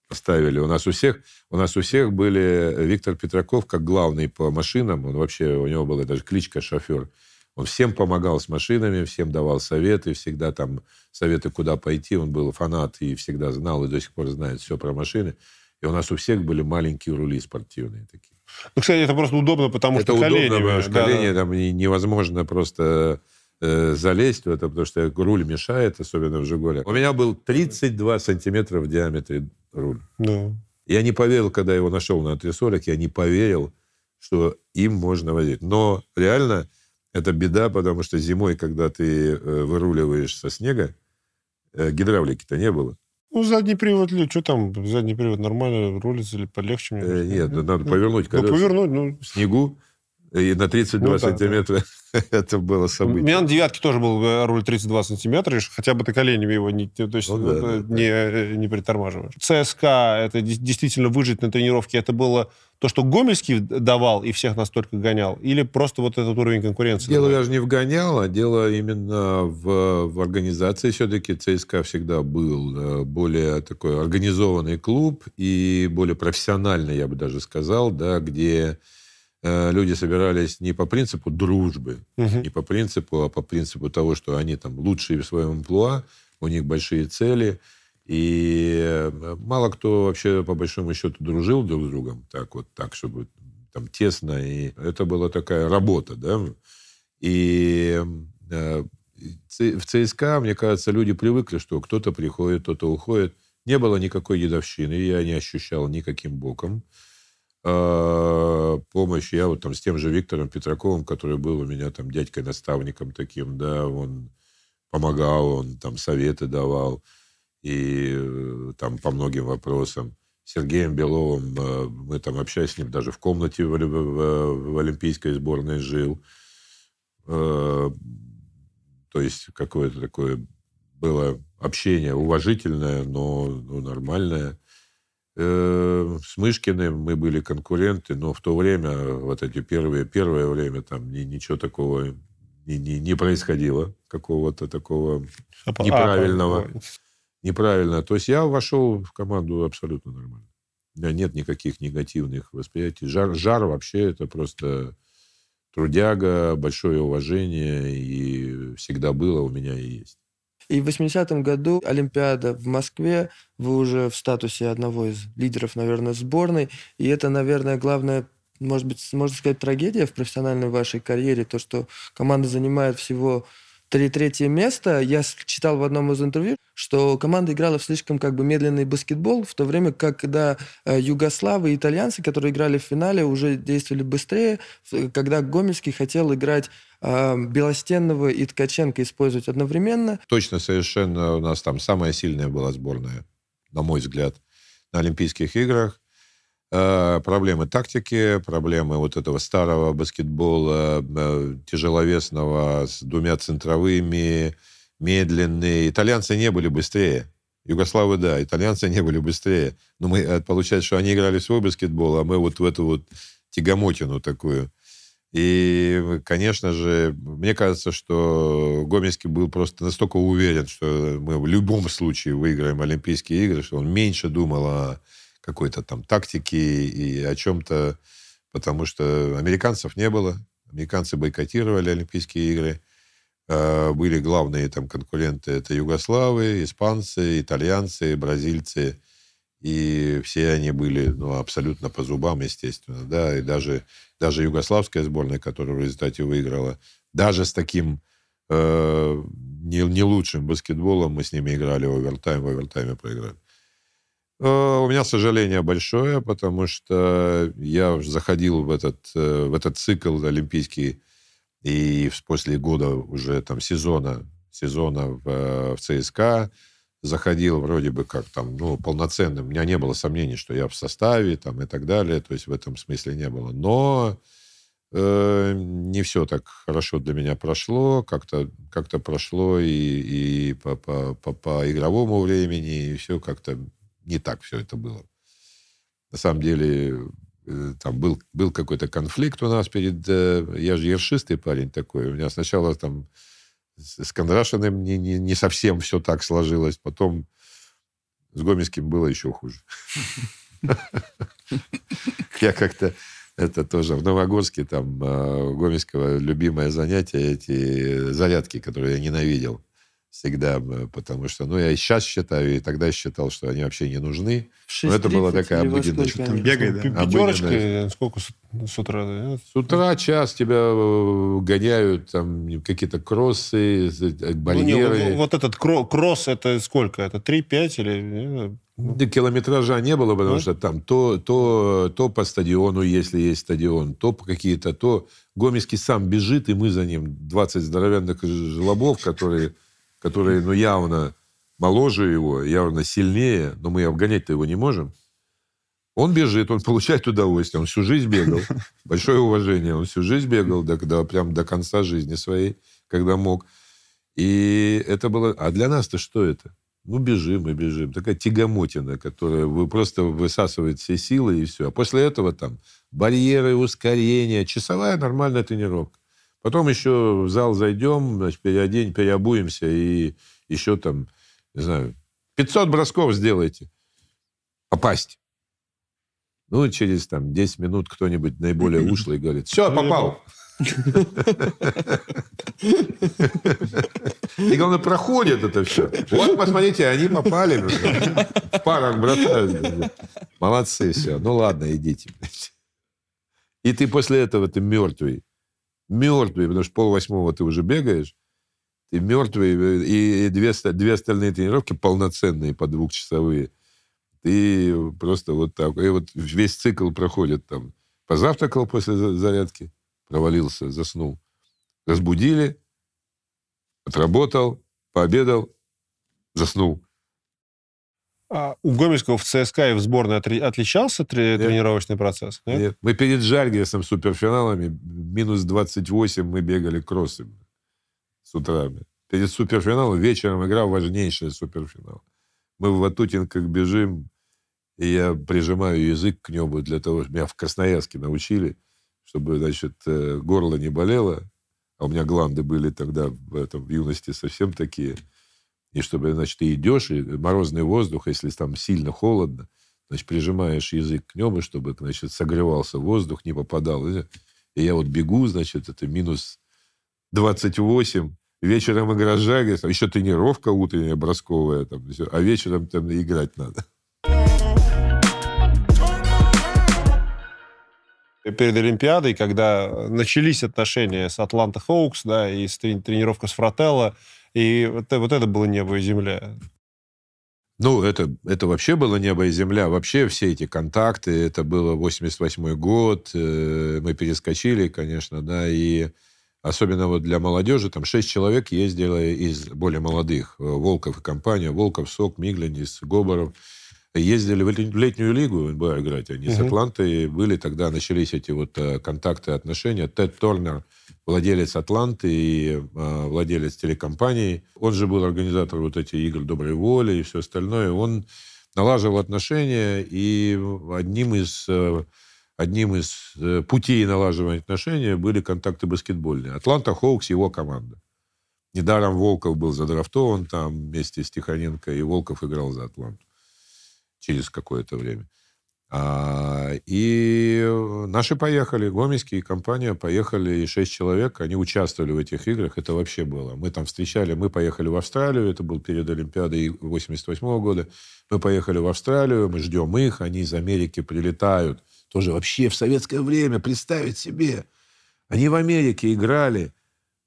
Поставили. У нас у всех, у нас у всех были Виктор Петраков как главный по машинам. Он вообще, у него была даже кличка шофер. Он всем помогал с машинами, всем давал советы, всегда там советы, куда пойти. Он был фанат и всегда знал, и до сих пор знает все про машины. И у нас у всех были маленькие рули спортивные такие. Ну, кстати, это просто удобно, потому это что удобно, коленями. потому что да, колени да. там не- невозможно просто э, залезть в это, потому что руль мешает, особенно в «Жигулях». У меня был 32 сантиметра в диаметре руль. Да. Я не поверил, когда его нашел на антресолях, я не поверил, что им можно возить. Но реально это беда, потому что зимой, когда ты э, выруливаешь со снега, э, гидравлики-то не было. Ну, задний привод, что там, задний привод нормально рулится или полегче? мне Э, нет, Ну, надо ну, повернуть Ну, колеса. повернуть, ну... В снегу и на 32 Ну да, сантиметра это было У событие. меня на девятке тоже был э, руль 32 сантиметра, и хотя бы ты коленями его не, то есть, Ну да, э, да, не, э, не притормаживаешь. ЦСКА, это действительно выжить на тренировке, это было то, что Гомельский давал и всех настолько гонял, или просто вот этот уровень конкуренции? Дело давал? даже не в гоняло, дело именно в, в организации. Все-таки ЦСКА всегда был э, более такой организованный клуб и более профессиональный, я бы даже сказал, да, где э, люди собирались не по принципу дружбы, Мгм. не по принципу, а по принципу того, что они там лучшие в своем амплуа, у них большие цели. И э, мало кто вообще, по большому счету, дружил друг с другом так вот, так, чтобы там тесно. И это была такая работа, да. И э, в ЦСКА, мне кажется, люди привыкли, что кто-то приходит, кто-то уходит. Не было никакой дедовщины, я не ощущал никаким боком. А, помощь, я вот там с тем же Виктором Петраковым, который был у меня там дядькой-наставником таким, да, он помогал, он там советы давал и э, там по многим вопросам. Сергеем Беловым. Э, мы там общались с ним даже в комнате в, в, в Олимпийской сборной жил. Э, то есть какое-то такое было общение уважительное, но ну, нормальное. Э, с Мышкиным мы были конкуренты, но в то время, вот эти первые, первое время, там ни, ничего такого не, не, не происходило, какого-то такого а, неправильного. А, неправильно. То есть я вошел в команду абсолютно нормально. У меня нет никаких негативных восприятий. Жар, жар вообще это просто трудяга, большое уважение, и всегда было у меня и есть. И в 80-м году Олимпиада в Москве, вы уже в статусе одного из лидеров, наверное, сборной. И это, наверное, главное может быть, можно сказать, трагедия в профессиональной вашей карьере, то, что команда занимает всего третье место. Я читал в одном из интервью, что команда играла в слишком как бы медленный баскетбол, в то время как когда э, югославы и итальянцы, которые играли в финале, уже действовали быстрее, когда Гомельский хотел играть э, Белостенного и Ткаченко использовать одновременно. Точно, совершенно у нас там самая сильная была сборная, на мой взгляд, на Олимпийских играх. Э, проблемы тактики, проблемы вот этого старого баскетбола, э, тяжеловесного, с двумя центровыми, медленные. Итальянцы не были быстрее. Югославы, да, итальянцы не были быстрее. Но мы, э, получается, что они играли свой баскетбол, а мы вот в эту вот тягомотину такую. И, конечно же, мне кажется, что Гомельский был просто настолько уверен, что мы в любом случае выиграем Олимпийские игры, что он меньше думал о какой-то там тактике и о чем-то, потому что американцев не было. Американцы бойкотировали Олимпийские игры. Э, были главные там конкуренты. Это югославы, испанцы, итальянцы, бразильцы. И все они были ну, абсолютно по зубам, естественно. Да? И даже, даже югославская сборная, которая в результате выиграла, даже с таким э, не, не лучшим баскетболом мы с ними играли в овертайм, в овертайме проиграли. Э, у меня сожаление большое, потому что я заходил в этот, э, в этот цикл олимпийский и после года уже там сезона, сезона в, э, в ЦСКА заходил вроде бы как там, ну, полноценным. У меня не было сомнений, что я в составе там и так далее. То есть в этом смысле не было. Но э, не все так хорошо для меня прошло. Как-то как прошло и, и по, по, по, по игровому времени, и все как-то не так все это было. На самом деле, э, там был, был какой-то конфликт у нас перед... Э, я же ершистый парень такой. У меня сначала там с Кондрашиным не, не, не совсем все так сложилось. Потом с Гомельским было еще хуже. Я как-то... Это тоже в Новогорске, там, э, Гомельского любимое занятие, эти зарядки, которые я ненавидел всегда, потому что, ну, я и сейчас считаю, и тогда считал, что они вообще не нужны. Но это была такая обыденная... Там бегает, да? Пятерочка, сколько с, с утра? Да? С утра час тебя э, гоняют, там, какие-то кроссы, барьеры. Ну, не, вот этот кросс, это сколько? Это 3-5 или... Да, километража не было, потому да? что там то, то, то по стадиону, если есть стадион, то по какие-то, то Гомельский сам бежит, и мы за ним 20 здоровенных жлобов, которые которые, ну, явно моложе его, явно сильнее, но мы обгонять-то его не можем. Он бежит, он получает удовольствие, он всю жизнь бегал. Большое уважение, он всю жизнь бегал, до, до, прям до конца жизни своей, когда мог. И это было... А для нас-то что это? Ну, бежим и бежим. Такая тягомотина, которая вы просто высасывает все силы и все. А после этого там барьеры, ускорения, часовая нормальная тренировка. Потом еще в зал зайдем, значит, переодень, переобуемся и еще там, не знаю, 500 бросков сделайте. Попасть. Ну, через там 10 минут кто-нибудь наиболее ушлый говорит, все, попал. И главное, проходит это все. Вот, посмотрите, они попали. В парах бросают. Молодцы, все. Ну, ладно, идите. И ты после этого ты мертвый мертвый, потому что пол восьмого ты уже бегаешь, ты мертвый, и две, две остальные тренировки полноценные, по двухчасовые. Ты просто вот так. И вот весь цикл проходит там. Позавтракал после зарядки, провалился, заснул. Разбудили, отработал, пообедал, заснул. А у Гомельского в ЦСКА и в сборной отри- отличался тре- Нет. тренировочный процесс? Нет? Нет. Мы перед Жальгерсом суперфиналами минус 28 мы бегали кроссами с утра. Перед суперфиналом вечером играл важнейший суперфинал. Мы в Ватутинках бежим, и я прижимаю язык к небу для того, чтобы меня в Красноярске научили, чтобы, значит, э, горло не болело, а у меня гланды были тогда в, этом, в юности совсем такие, и чтобы, значит, ты идешь, и морозный воздух, если там сильно холодно, значит, прижимаешь язык к небу, чтобы, значит, согревался воздух, не попадал. И я вот бегу, значит, это минус 28, вечером игра Жагрисом, еще тренировка утренняя, бросковая, там, а вечером там играть надо. Перед Олимпиадой, когда начались отношения с Атланта Хоукс, да, и тренировка с Фрателло, и вот, э- вот это было небо и земля. Ну, это, это вообще было небо и земля. Вообще все эти контакты, это было 88 год, э, мы перескочили, конечно, да, и особенно вот для молодежи, там шесть человек ездило из более молодых, э, Волков и компания, Волков, Сок, Миглинис, Гоборов, ездили в лет- в летнюю лигу в НБА играть. Они с Мгм. Атлантой были, тогда начались эти вот э, контакты, отношения. Тед Торнер, владелец Атланты и э, владелец телекомпании. Он же был организатор вот этих игр доброй воли и все остальное. Он налаживал отношения, и одним из, э, одним из э, путей налаживания отношений были контакты баскетбольные. Атланта Хоукс, его команда. Недаром Волков был задрафтован там вместе с Тихоненко, и Волков играл за Атланту через какое-то время. А, и наши поехали, Гомельские, компания, поехали, и шесть человек, они участвовали в этих играх, это вообще было. Мы там встречали, мы поехали в Австралию, это был перед Олимпиадой 88 года, мы поехали в Австралию, мы ждем их, они из Америки прилетают, тоже вообще в советское время, представить себе, они в Америке играли.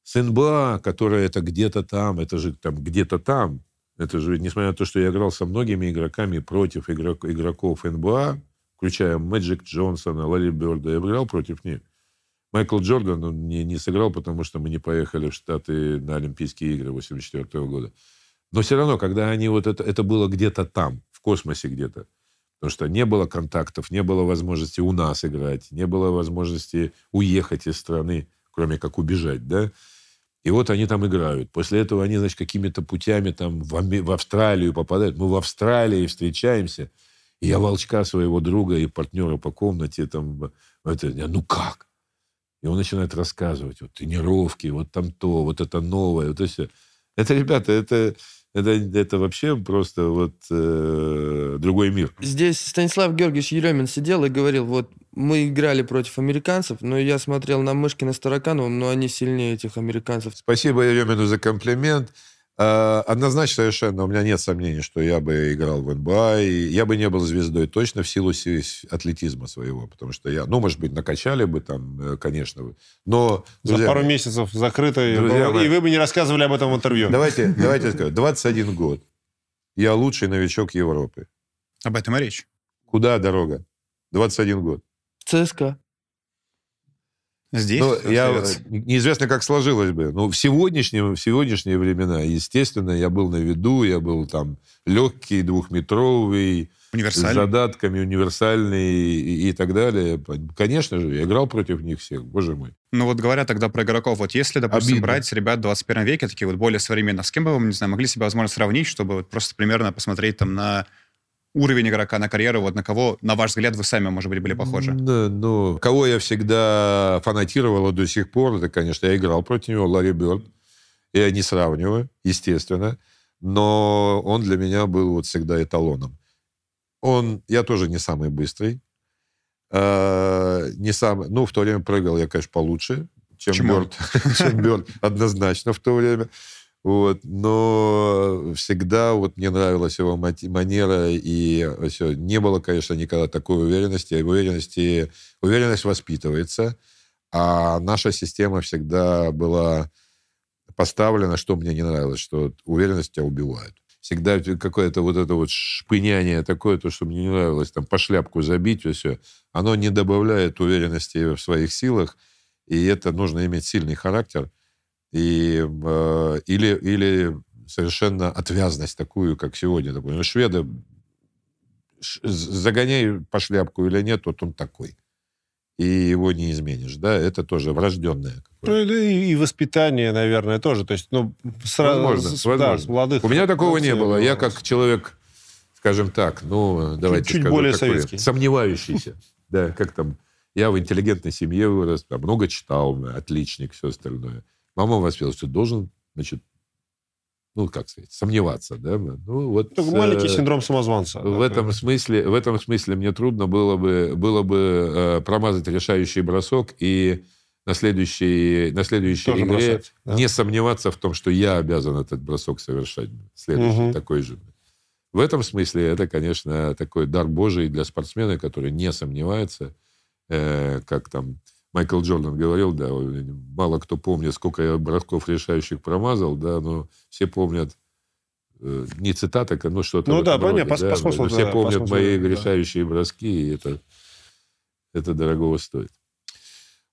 С НБА, которая это где-то там, это же там где-то там, это же, несмотря на то, что я играл со многими игроками против игрок- игроков НБА, включая Мэджик Джонсона, Ларри Бёрда, я играл против них. Майкл Джордан он не, не сыграл, потому что мы не поехали в Штаты на Олимпийские игры 84 года. Но все равно, когда они вот это, это было где-то там, в космосе где-то. Потому что не было контактов, не было возможности у нас играть, не было возможности уехать из страны, кроме как убежать, да. И вот они там играют. После этого они, значит, какими-то путями там в, Австралию попадают. Мы в Австралии встречаемся. И я волчка своего друга и партнера по комнате там... Это, ну как? И он начинает рассказывать. Вот тренировки, вот там то, вот это новое. Вот это, всё. это ребята, это, это, это вообще просто вот э, другой мир. Здесь Станислав Георгиевич Еремин сидел и говорил, вот мы играли против американцев, но я смотрел на Мышкина с Таракановым, но они сильнее этих американцев. Спасибо Еремину за комплимент. А, Однозначно совершенно, у меня нет сомнений, что я бы играл в НБА, и я бы не был звездой точно в силу си- атлетизма своего, потому что я, ну, может быть, накачали бы там, э, конечно, но... За друзья пару мои, месяцев закрыто, и, Друзья и вы бы не рассказывали об этом в интервью. Давайте, давайте скажу, 21 год. Я лучший новичок Европы. Об этом и речь. Куда дорога? 21 год. ЦСКА. Здесь Ну, я, неизвестно, как сложилось бы. Но в сегодняшние, в сегодняшние времена, естественно, я был на виду, я был там легкий, двухметровый, с универсальный. задатками, универсальный и, и так далее. Конечно же, я играл против них всех, боже мой. Ну вот говоря тогда про игроков, вот если, допустим, Обидно. брать ребят в 21 веке, такие вот более современных, с кем бы вы, не знаю, могли себя, возможно, сравнить, чтобы вот просто примерно посмотреть там на уровень игрока, на карьеру, вот на кого, на ваш взгляд, вы сами, может быть, были похожи? Да, ну, кого я всегда фанатировал до сих пор, это, конечно, я играл против него, Ларри Бёрд. Я не сравниваю, естественно. Но он для меня был вот всегда эталоном. Он, я тоже не самый быстрый. э, не самый, ну, в то время прыгал я, конечно, получше, чем. Бёрд. Чем Бёрд, однозначно в то время. Вот. Но всегда вот мне нравилась его манера, и все. Не было, конечно, никогда такой уверенности. Уверенности, уверенность воспитывается, а наша система всегда была поставлена, что мне не нравилось, что уверенность тебя убивает. Всегда какое-то вот это вот шпыняние такое, то, что мне не нравилось, там, по шляпку забить, и все, оно не добавляет уверенности в своих силах, и это нужно иметь сильный характер, и, э, или, или совершенно отвязность такую, как сегодня. Допустим. Ну, шведы загоняй по шляпку или нет, вот он такой. И его не изменишь, да, это тоже врожденное. Ну, и, и воспитание, наверное, тоже. То есть, ну, сразу, Возможно, с, возможно. да, с молодых. У меня такого не было. Я было. как человек, скажем так, ну, давайте чуть скажу более такое, советский. сомневающийся. Да, как там, я в интеллигентной семье вырос, много читал, отличник, все остальное. Мама воспитала, что должен, значит, ну, как сказать, сомневаться, да. Ну, вот... Только маленький э, синдром самозванца. В Да, этом смысле, в этом смысле мне трудно было бы, было бы э, промазать решающий бросок и на следующей, на следующей Тоже игре бросать, да. не сомневаться в том, что я обязан этот бросок совершать. Следующий Мгм. такой же. В этом смысле это, конечно, такой дар Божий для спортсмена, который не сомневается, э, как там Майкл Джордан говорил, да, мало кто помнит, сколько я бросков решающих промазал, да, но все помнят э, не цитата, но что-то Ну да, роде, понятно, по- по смыслу, Все да, по помнят смыслу, мои да. решающие броски, и это, это дорогого стоит.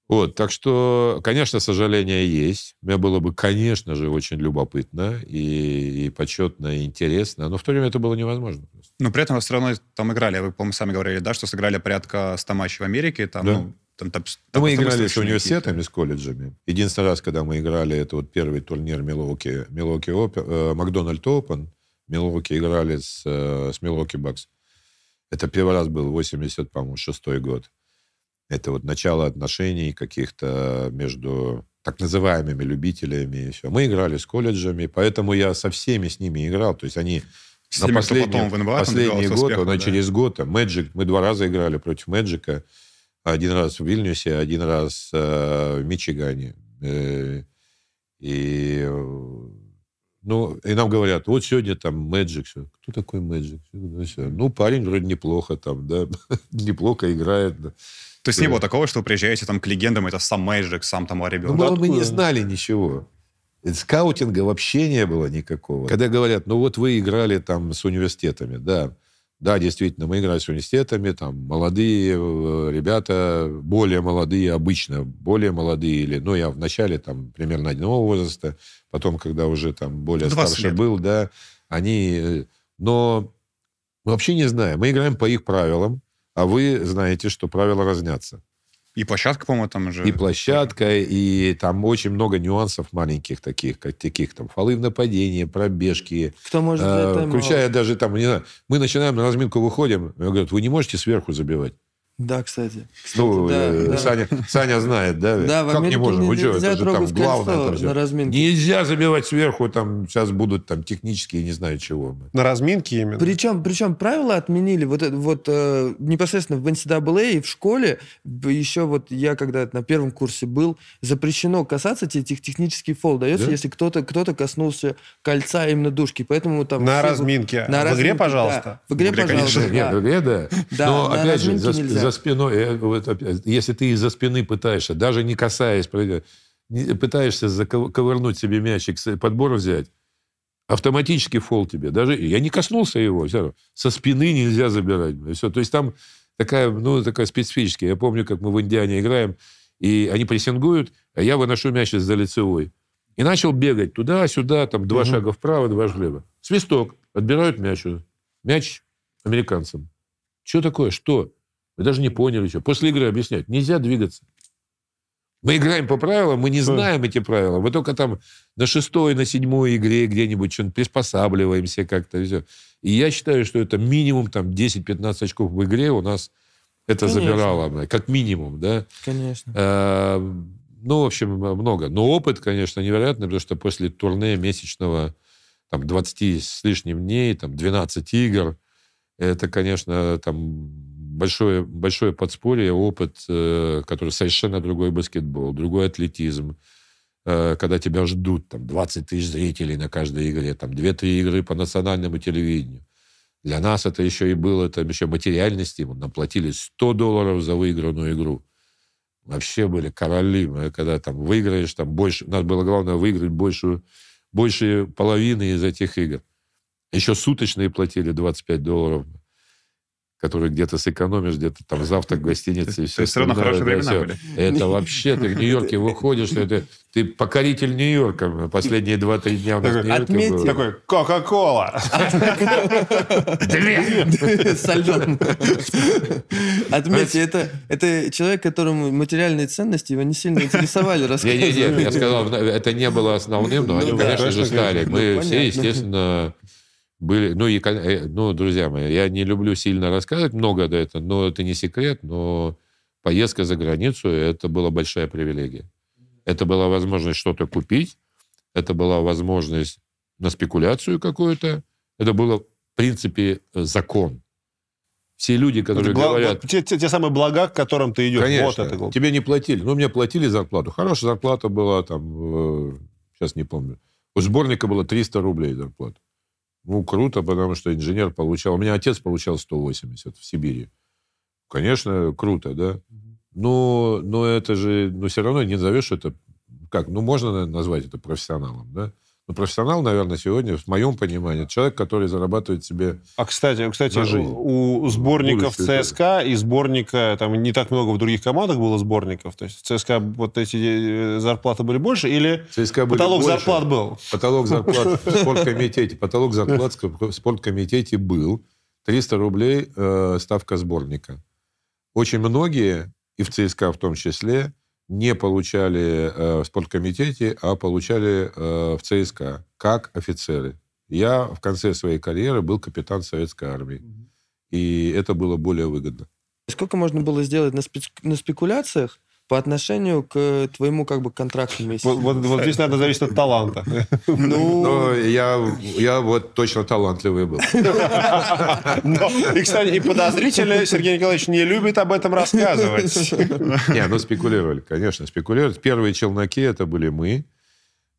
Вот, так что, конечно, сожаление есть. Мне было бы, конечно же, очень любопытно и, и почетно, и интересно, но в то время это было невозможно. просто. Но при этом вы все равно там играли. Вы, по-моему, сами говорили, да, что сыграли порядка 100 матчей в Америке. Там, Да. ну, там, там, там мы играли с университетами, с колледжами. Единственный раз, когда мы играли, это вот первый турнир Милуоки, Милуоки Опен, э, Макдональд Опен. Милуоки играли с, э, с Милуоки Бакс. Это первый раз был 80, по-моему, шестой год. Это вот начало отношений каких-то между так называемыми любителями и все. Мы играли с колледжами, поэтому я со всеми с ними играл. То есть они С на теми, последний, потом в последний год, успеха, он да. через год, Magic, мы два раза играли против Мэджика. Один раз в Вильнюсе, один раз э, в Мичигане. Э, и, э, ну, и нам говорят, вот сегодня там Мэджик. Кто такой Мэджик? Ну, парень вроде неплохо там, да, неплохо играет. да. То есть не Да. было такого, что вы приезжаете там к легендам, это сам Мэджик, сам там Ларри Ну, Бёрд. мы, не знали ничего. И Скаутинга вообще не было никакого. Когда говорят, ну вот вы играли там с университетами, да, да, действительно, мы играли с университетами, там молодые э, ребята, более молодые, обычно более молодые, или, ну, я в начале там примерно одного возраста, потом, когда уже там более 20 старше лет. был, да, они, э, но мы вообще не знаем. Мы играем по их правилам, а вы знаете, что правила разнятся. И площадка, по-моему, там уже... И площадка, и там очень много нюансов маленьких таких, как таких там фолы в нападении, пробежки, Кто может э, включая даже там, не знаю, мы начинаем на разминку выходим, и говорят, вы не можете сверху забивать. Да, кстати. Кстати, Ну, да, э, да. Саня, Саня знает, да? Да, в как не можем? Вы нельзя что, это же там главное. там на разминке. Нельзя забивать сверху, там сейчас будут там технические, не знаю чего. На разминке именно. Причем, причем правила отменили вот, это вот э, непосредственно в NCAA и в школе. Еще вот я когда на первом курсе был, запрещено касаться этих технический фол дается, Да? если кто-то кто коснулся кольца именно душки. Поэтому там На разминке. На В игре, разминке, пожалуйста. да. В игре, В игре, пожалуйста. конечно. да. Нет, в игре, да. Да, Но, на опять же, разминке за, нельзя. За спиной, вот опять, если ты из-за спины пытаешься, даже не касаясь, пытаешься заков- ковырнуть себе мячик, подбор взять, автоматически фол тебе. Даже я не коснулся его, всё равно. со спины нельзя забирать. Все. То есть там такая, ну, такая специфическая. Я помню, как мы в Индиане играем, и они прессингуют, а я выношу мяч из-за лицевой. И начал бегать туда-сюда, там два Мгм. шага вправо, два влево. Свисток. Отбирают мяч. Мяч американцам. Что такое? Что? Мы даже не поняли, что. После игры объяснять. Нельзя двигаться. Мы играем по правилам, мы не знаем эти правила. Мы только там на шестой, на седьмой игре где-нибудь что-нибудь приспосабливаемся как-то. и всё. И я считаю, что это минимум там 10-15 очков в игре у нас это Конечно. забирало. Как минимум, да. Конечно. Э, Ну, в общем, много. Но опыт, конечно, невероятный, потому что после турне месячного, там, 20 с лишним дней, там, 12 игр, это, конечно, там, большое, большое подспорье, опыт, э, который совершенно другой баскетбол, другой атлетизм, э, когда тебя ждут, там, 20 тысяч зрителей на каждой игре, там, 2-3 игры по национальному телевидению. Для нас это еще и было, там, еще материальный стимул. Нам платили 100 долларов за выигранную игру вообще были короли. Мы когда там выиграешь, там больше... Надо было, главное, выиграть большую, больше половины из этих игр. Еще суточные платили 25 долларов. Который где-то сэкономишь, где-то там завтрак в гостинице и все. все равно хорошие времена были. Это вообще, ты в Нью-Йорке выходишь, это, ты покоритель Нью-Йорка. Последние два-три дня у нас в Нью-Йорке Отметьте. было. Такой, Кока-Кола. Солен. Отметьте, это, это человек, которому материальные ценности его не сильно интересовали. Не-не-не, я рассказывали. сказал, это не было основным, но они, Ну конечно же, стали. Мы Ну, все, естественно, были... Ну, и, э, ну, друзья мои, я не люблю сильно рассказывать много до этого, но это не секрет, но поездка за границу – это была большая привилегия. Это была возможность что-то купить, это была возможность на спекуляцию какую-то, это было, в принципе, э, закон. Все люди, которые Гла- говорят... те, те- те самые блага, к которым ты идешь. Конечно. Вот это. Тебе не платили. Ну, мне платили зарплату. Хорошая зарплата была там, э, сейчас не помню. У сборника было 300 рублей зарплата. Ну, круто, потому что инженер получал... У меня отец получал 180 в Сибири. Конечно, круто, да? Но, но это же... Ну, все равно не назовешь это... Как? Ну, можно наверное, назвать это профессионалом, да? Но профессионал, наверное, сегодня, в моем понимании, это человек, который зарабатывает себе... А, кстати, кстати На жизнь. у, сборников Будущее ЦСКА и сборника, там не так много в других командах было сборников, то есть в ЦСКА вот эти э, зарплаты были больше, или ЦСКА потолок больше. зарплат был? Потолок зарплат в спорткомитете. Потолок зарплат в спорткомитете был 300 рублей э, ставка сборника. Очень многие, и в ЦСКА в том числе, не получали э, в спорткомитете, а получали э, в ЦСКА как офицеры. Я в конце своей карьеры был капитан советской армии. И это было более выгодно. Сколько можно было сделать на, спец- на спекуляциях по отношению к твоему как бы контракту месячному? Вот, вот- вот здесь надо зависеть от таланта. Ну, Но я, я вот точно талантливый был. Но, и, кстати, и подозрительно Сергей Николаевич не любит об этом рассказывать. Не, ну спекулировали, конечно, спекулировали. Первые челноки это были мы,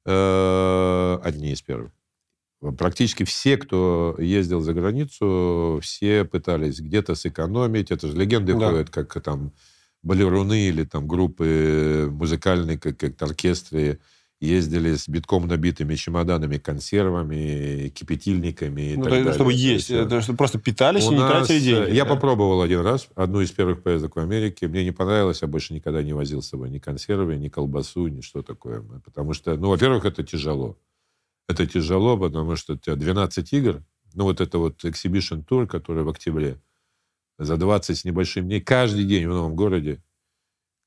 э, одни из первых. Практически все, кто ездил за границу, все пытались где-то сэкономить. Это же легенды Да. ходят, как там балеруны или там группы музыкальные, как, как оркестры, ездили с битком набитыми чемоданами, консервами, кипятильниками и Ну, так то- далее. чтобы То есть, э, это, чтобы просто питались у и не нас, тратили э, деньги. Я да? попробовал один раз, одну из первых поездок в Америке. Мне не понравилось, я больше никогда не возил с собой ни консервы, ни колбасу, ни что такое. Потому что, ну, во-первых, это тяжело. Это тяжело, потому что у тебя 12 игр. Ну, вот это вот exhibition тур, который в октябре. За 20 с небольшим дней. Каждый день в новом городе.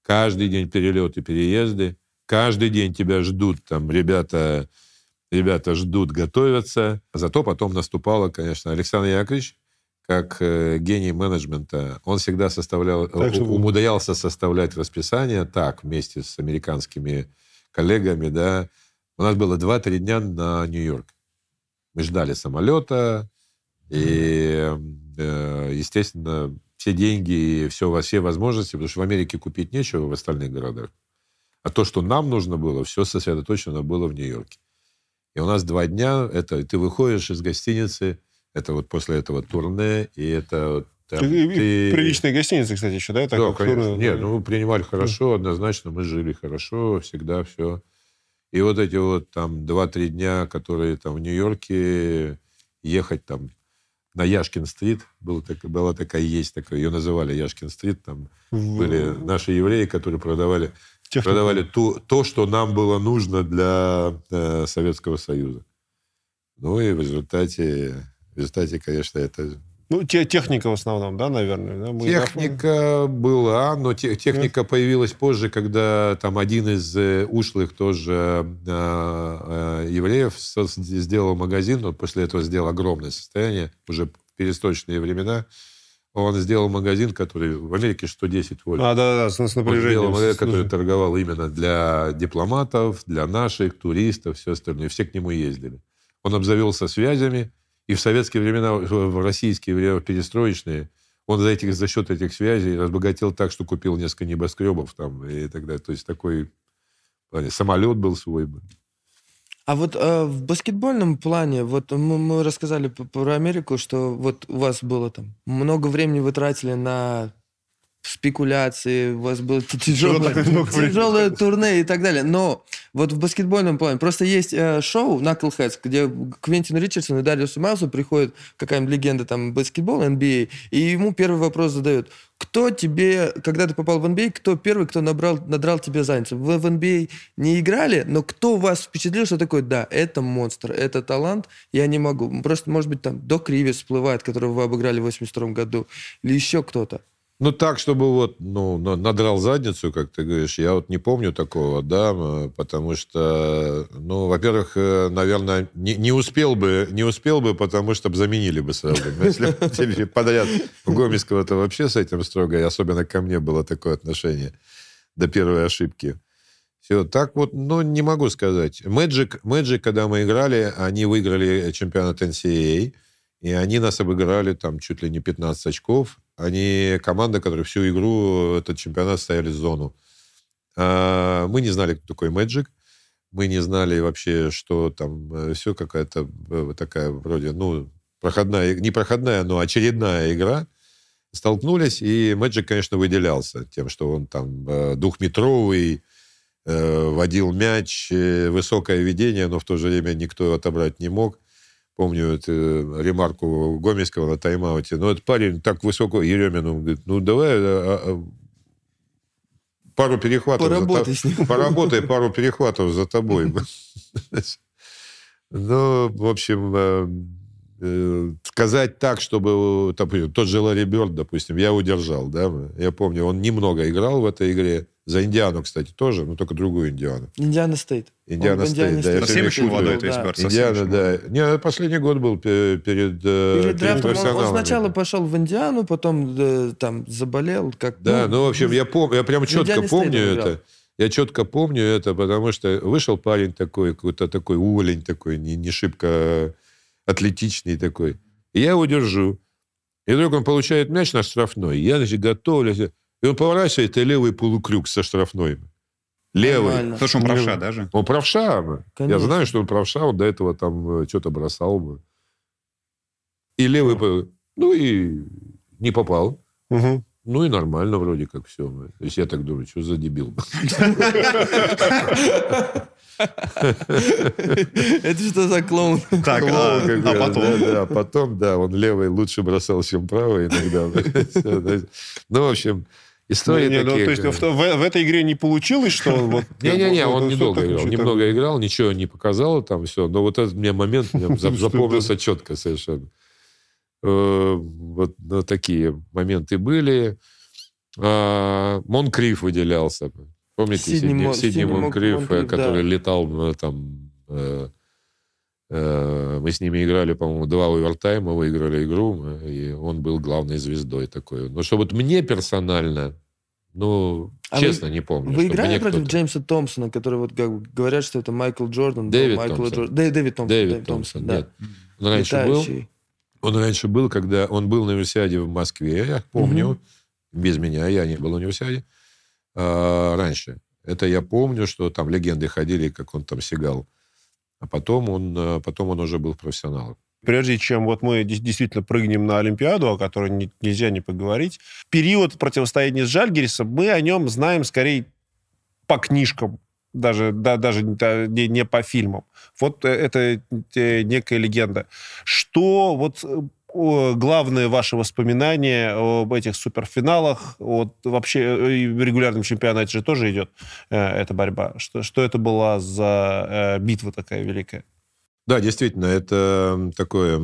Каждый день перелеты, переезды. Каждый день тебя ждут там ребята, ребята ждут, готовятся. Зато потом наступало, конечно, Александр Яковлевич, как э, гений менеджмента, он всегда составлял, Так что- у- умудрялся составлять расписание так, вместе с американскими коллегами, да. У нас было 2-3 дня на Нью-Йорк. Мы ждали самолета, и, э, естественно, все деньги и все, все возможности, потому что в Америке купить нечего в остальных городах. А то, что нам нужно было, все сосредоточено было в Нью-Йорке. И у нас два дня, это ты выходишь из гостиницы, это вот после этого турне, и это там и ты- Приличные гостиницы, кстати, еще, да? Так, да, конечно. туры- Нет, ну, мы принимали хорошо, однозначно, мы жили хорошо, всегда все. И вот эти вот там 2-3 дня, которые там в Нью-Йорке, ехать там на Яшкин-стрит, был так, была такая, есть такая, ее называли Яшкин-стрит, там в- были наши евреи, которые продавали, технику. продавали то, то, что нам было нужно для э, Советского Союза. Ну и в результате, в результате, конечно, это Ну, те- техника в основном, да, наверное? да? Мы- Техника была, но те- техника появилась позже, когда там один из э, ушлых тоже э, э, евреев сделал магазин, но после этого сделал огромное состояние, уже пересточные времена. Он сделал магазин, который в Америке 110 вольт. А, да-да-да, с, с Он сделал напряжением. магазин, который торговал именно для дипломатов, для наших, туристов, все остальное. Все к нему ездили. Он обзавелся связями, и в советские времена, в российские времена перестроечные, он за, этих, за счет этих связей разбогател так, что купил несколько небоскребов там и так далее. То есть такой самолет был свой. А вот э, в баскетбольном плане, вот мы, мы рассказали про Америку, что вот у вас было там много времени вы тратили на спекуляции, у вас было тяжелое, тяжелое турне и так далее. Но вот в баскетбольном плане просто есть э, шоу Knuckleheads, где Квентин Ричардсон и Дариус Майлсу приходит какая-нибудь легенда там баскетбола, NBA, и ему первый вопрос задают. Кто тебе, когда ты попал в NBA, кто первый, кто набрал, надрал тебе задницу? Вы в NBA не играли, но кто вас впечатлил, что такое, да, это монстр, это талант, я не могу. Просто, может быть, там Док Ривис всплывает, которого вы обыграли в 82 году, или еще кто-то. Ну, так, чтобы вот, ну, надрал задницу, как ты говоришь, я вот не помню такого, да, потому что, ну, во-первых, э, наверное, не, не успел бы, не успел бы, потому что заменили бы сразу. Если подряд у Гомельского-то вообще с этим строго, и особенно ко мне было такое отношение до первой ошибки. Все, так вот, ну, не могу сказать. Magic, Magic, когда мы играли, они выиграли чемпионат NCAA, и они нас обыграли там чуть ли не 15 очков. Они команда, которая всю игру, этот чемпионат стояли в зону. А, мы не знали, кто такой Magic. Мы не знали вообще, что там э, все какая-то э, такая вроде, ну, проходная, не проходная, но очередная игра. Столкнулись, и Magic, конечно, выделялся тем, что он там э, двухметровый, водил мяч, высокое ведение, но в то же время никто отобрать не мог помню эту ремарку Гомельского на тайм-ауте. Ну, этот парень так высоко, Еремин, он говорит, ну, давай а, а, пару перехватов. Поработай за, с ним. Поработай пару перехватов за тобой. Ну, в общем, э, э, сказать так, чтобы тот же Ларри Бёрд, допустим, я удержал, да, я помню, он немного играл в этой игре, за Индиану, кстати, тоже, но только другую Индиану. Индиана Стейт. Индиана Стейт, да. Совсем еще молодой, то есть Бёрд. Индиана, да. Не, последний год был перед, перед, перед, перед профессионалами. Он, он сначала пошел в Индиану, потом да, там заболел. Как, да, ну, ну в общем, я, помню, я прям четко помню это. Я четко помню это, потому что вышел парень такой, какой-то такой увалень такой, не, не шибко атлетичный такой. И я его держу. И вдруг он получает мяч на штрафной. Я, значит, готовлюсь. И он поворачивает, и левый полукрюк со штрафной. Левый. Нормально. Что он правша даже? Он правша. Конечно. Я знаю, что он правша. Он до этого там э, что-то бросал бы. И левый... Ну, ну и не попал. Угу. Ну и нормально вроде как все. То есть я так думаю, что за дебил. Это что за клоун? Так, а, а потом? Да, потом, да, он левый лучше бросал, чем правый иногда. Ну, в общем, Истории не, такие. Ну, то есть в, в, в этой игре не получилось, что он вот... Не-не-не, он недолго играл. Немного играл, ничего не показал там все. Но вот этот мне момент запомнился четко совершенно. Э, вот такие моменты были. А, Монкриф выделялся. Помните Сидни Монкриф, который летал там... Э, э, мы с ними играли, по-моему, два овертайма, выиграли игру, и он был главной звездой такой. Но что вот мне персонально ну, а честно, вы, не помню. Вы играли против Джеймса Томпсона, который вот как говорят, что это Майкл Джордан? Дэвид Майкл Томпсон. Джордан. Дэвид, Дэвид Томпсон. Дэвид Дэвид Томпсон, Томпсон, да. Он раньше Летающий. был. Он раньше был, когда он был на универсиаде в Москве, я помню. Угу. Без меня, я не был на универсиаде. А, раньше. Это я помню, что там легенды ходили, как он там сигал. А потом он, а, потом он уже был профессионалом прежде чем вот мы действительно прыгнем на Олимпиаду, о которой не, нельзя не поговорить, период противостояния с Жальгерисом, мы о нем знаем скорее по книжкам, даже, да, даже не, не по фильмам. Вот э, это э, некая легенда. Что вот э, главное ваше воспоминание об этих суперфиналах? Вот вообще в регулярном чемпионате же тоже идет э, эта борьба. Что, что это была за э, битва такая великая? Да, действительно, это такое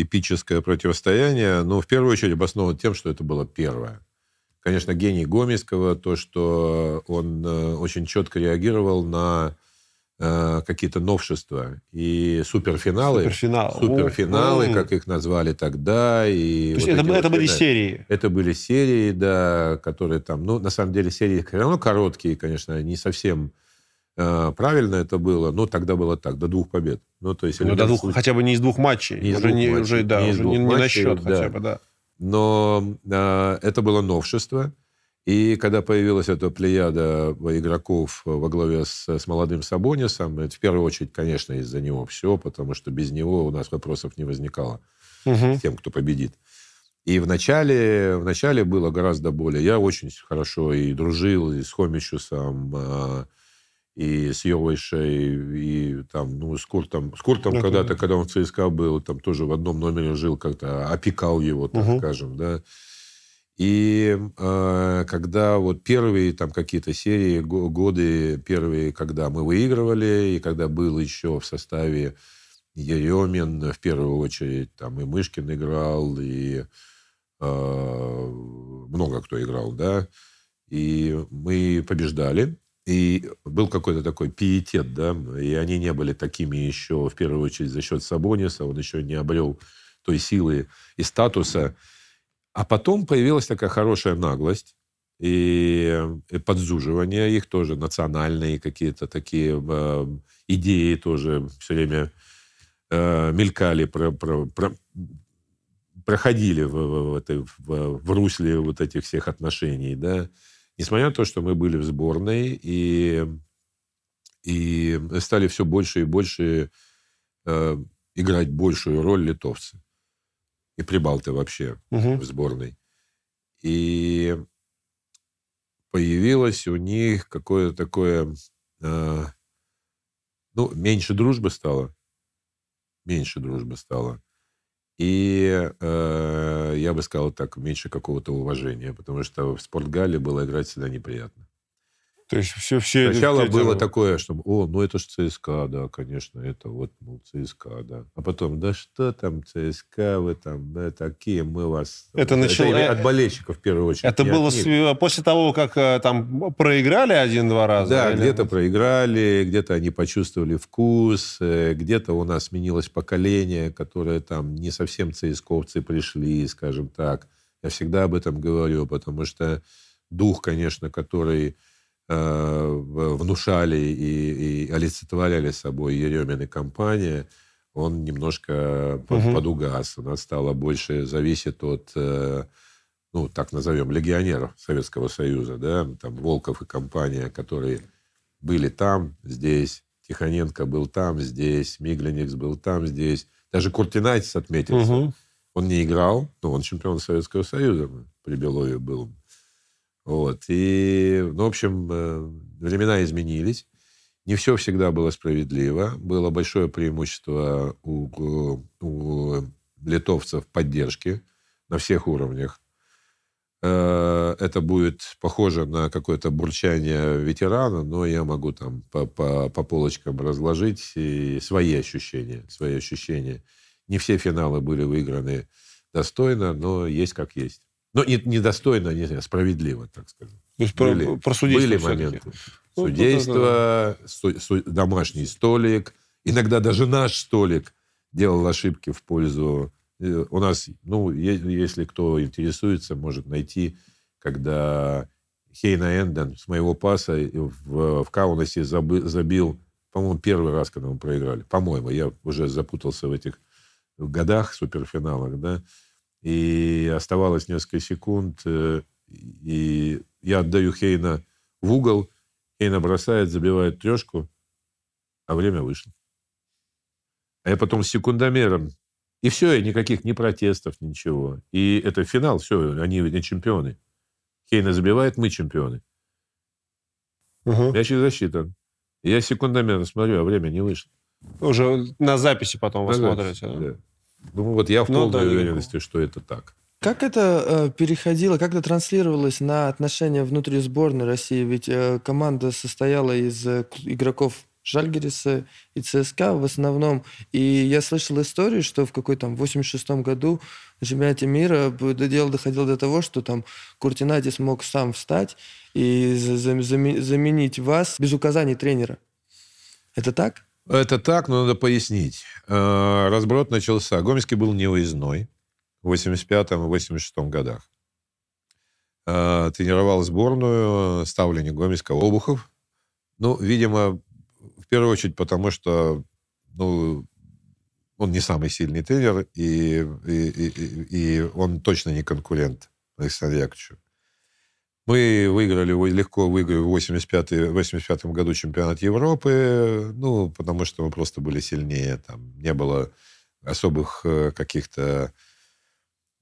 эпическое противостояние. Но в первую очередь обосновано тем, что это было первое. Конечно, гений Гомельского, то, что он э, очень четко реагировал на э, какие-то новшества и суперфиналы. Суперфинал. Суперфиналы, как их назвали тогда. И то есть вот это, это вот были серии? Это были серии, да, которые там, ну, на самом деле, серии все равно короткие, конечно, не совсем Э, правильно это было, но тогда было так, до двух побед. Ну, то есть, ну, до двух, случае, хотя бы не из двух матчей. Не из уже, двух не, матчей, уже, да, не, уже не, матчей, не на счет да. хотя бы, да. Но э, это было новшество. И когда появилась эта плеяда игроков во главе с, с молодым Сабонисом, это в первую очередь, конечно, из-за него все, потому что без него у нас вопросов не возникало угу. с тем, кто победит. И в начале, в начале было гораздо более... Я очень хорошо и дружил и с Хомичусом, э, и с Йовайшей, и там, ну, с Куртом. С Куртом когда-то, когда он в ЦСКА был, там тоже в одном номере жил, как-то опекал его, так угу. скажем, да. И э, когда вот первые там какие-то серии, годы первые, когда мы выигрывали, и когда был еще в составе Еремин, в первую очередь, там и Мышкин играл, и э, много кто играл, да, и мы побеждали, и был какой-то такой пиетет, да, и они не были такими еще, в первую очередь, за счет Сабониса, он еще не обрел той силы и статуса. А потом появилась такая хорошая наглость, и, и подзуживание их тоже, национальные какие-то такие э, идеи тоже все время э, мелькали, про, про, про, проходили в, в, в, в русле вот этих всех отношений, да. Несмотря на то, что мы были в сборной и, и стали все больше и больше э, играть большую роль литовцы и прибалты вообще угу. в сборной. И появилось у них какое-то такое... Э, ну, меньше дружбы стало. Меньше дружбы стало. И э, я бы сказал так, меньше какого-то уважения, потому что в спортгале было играть всегда неприятно. То есть все, все Сначала все было такое, что, о, ну это же ЦСКА, да, конечно, это вот, ну, ЦСКА, да. А потом, да что там ЦСКА, вы там, да, такие, мы вас... Это, начало... это от болельщиков, в первую очередь. Это было с... после того, как э, там проиграли один-два раза? Да, или... где-то проиграли, где-то они почувствовали вкус, э, где-то у нас сменилось поколение, которое там не совсем ЦСКовцы пришли, скажем так. Я всегда об этом говорю, потому что дух, конечно, который внушали и, и олицетворяли собой Еремин и компания, он немножко угу. подугас. У нас стало больше зависит от, э, ну, так назовем, легионеров Советского Союза, да, там Волков и компания, которые были там, здесь, Тихоненко был там, здесь, Мигленикс был там, здесь. Даже Куртинайтис отметился. Угу. Он не играл, но он чемпион Советского Союза при Белове был. Вот. И, ну, в общем, э, времена изменились. Не все всегда было справедливо. Было большое преимущество у, у литовцев поддержки на всех уровнях. Э, это будет похоже на какое-то бурчание ветерана, но я могу там по, по, по полочкам разложить и свои ощущения. Свои ощущения. Не все финалы были выиграны достойно, но есть как есть. Но ну, не, недостойно, не знаю, справедливо, так скажем. То есть были, про, про судейство Были моменты. Ну, судейство, су, су, домашний столик. Иногда даже наш столик делал ошибки в пользу... Э, у нас, ну, если кто интересуется, может найти, когда Хейна Энден с моего паса в, в Каунасе забыл, забил, по-моему, первый раз, когда мы проиграли. По-моему, я уже запутался в этих годах, суперфиналах, да и оставалось несколько секунд, э, и я отдаю Хейна в угол, Хейна бросает, забивает трешку, а время вышло. А я потом с секундомером, и все, и никаких ни протестов, ничего. И это финал, все, они не чемпионы. Хейна забивает, мы чемпионы. Угу. Мяч засчитан. Я секундомером смотрю, а время не вышло. Уже на записи потом вы смотрите. Да? Да. Думаю, вот я в ну, полной да, уверенности, что это так. Как это э, переходило, как это транслировалось на отношения внутри сборной России? Ведь э, команда состояла из э, игроков Жальгериса и ЦСКА в основном. И я слышал историю, что в какой-то там 86-м году на чемпионате мира дело доходило до того, что там Куртинати смог сам встать и заменить вас без указаний тренера. Это так? Это так, но надо пояснить. Э, разброд начался. Гомельский был невыездной в 85-86 годах. Э, тренировал сборную ставленник Гомельска Обухов. Ну, видимо, в первую очередь потому, что ну, он не самый сильный тренер, и, и, и, и он точно не конкурент Александру Яковлевичу. Мы выиграли, легко выиграли в 85 85 году чемпионат Европы, ну, потому что мы просто были сильнее, там не было особых э, каких-то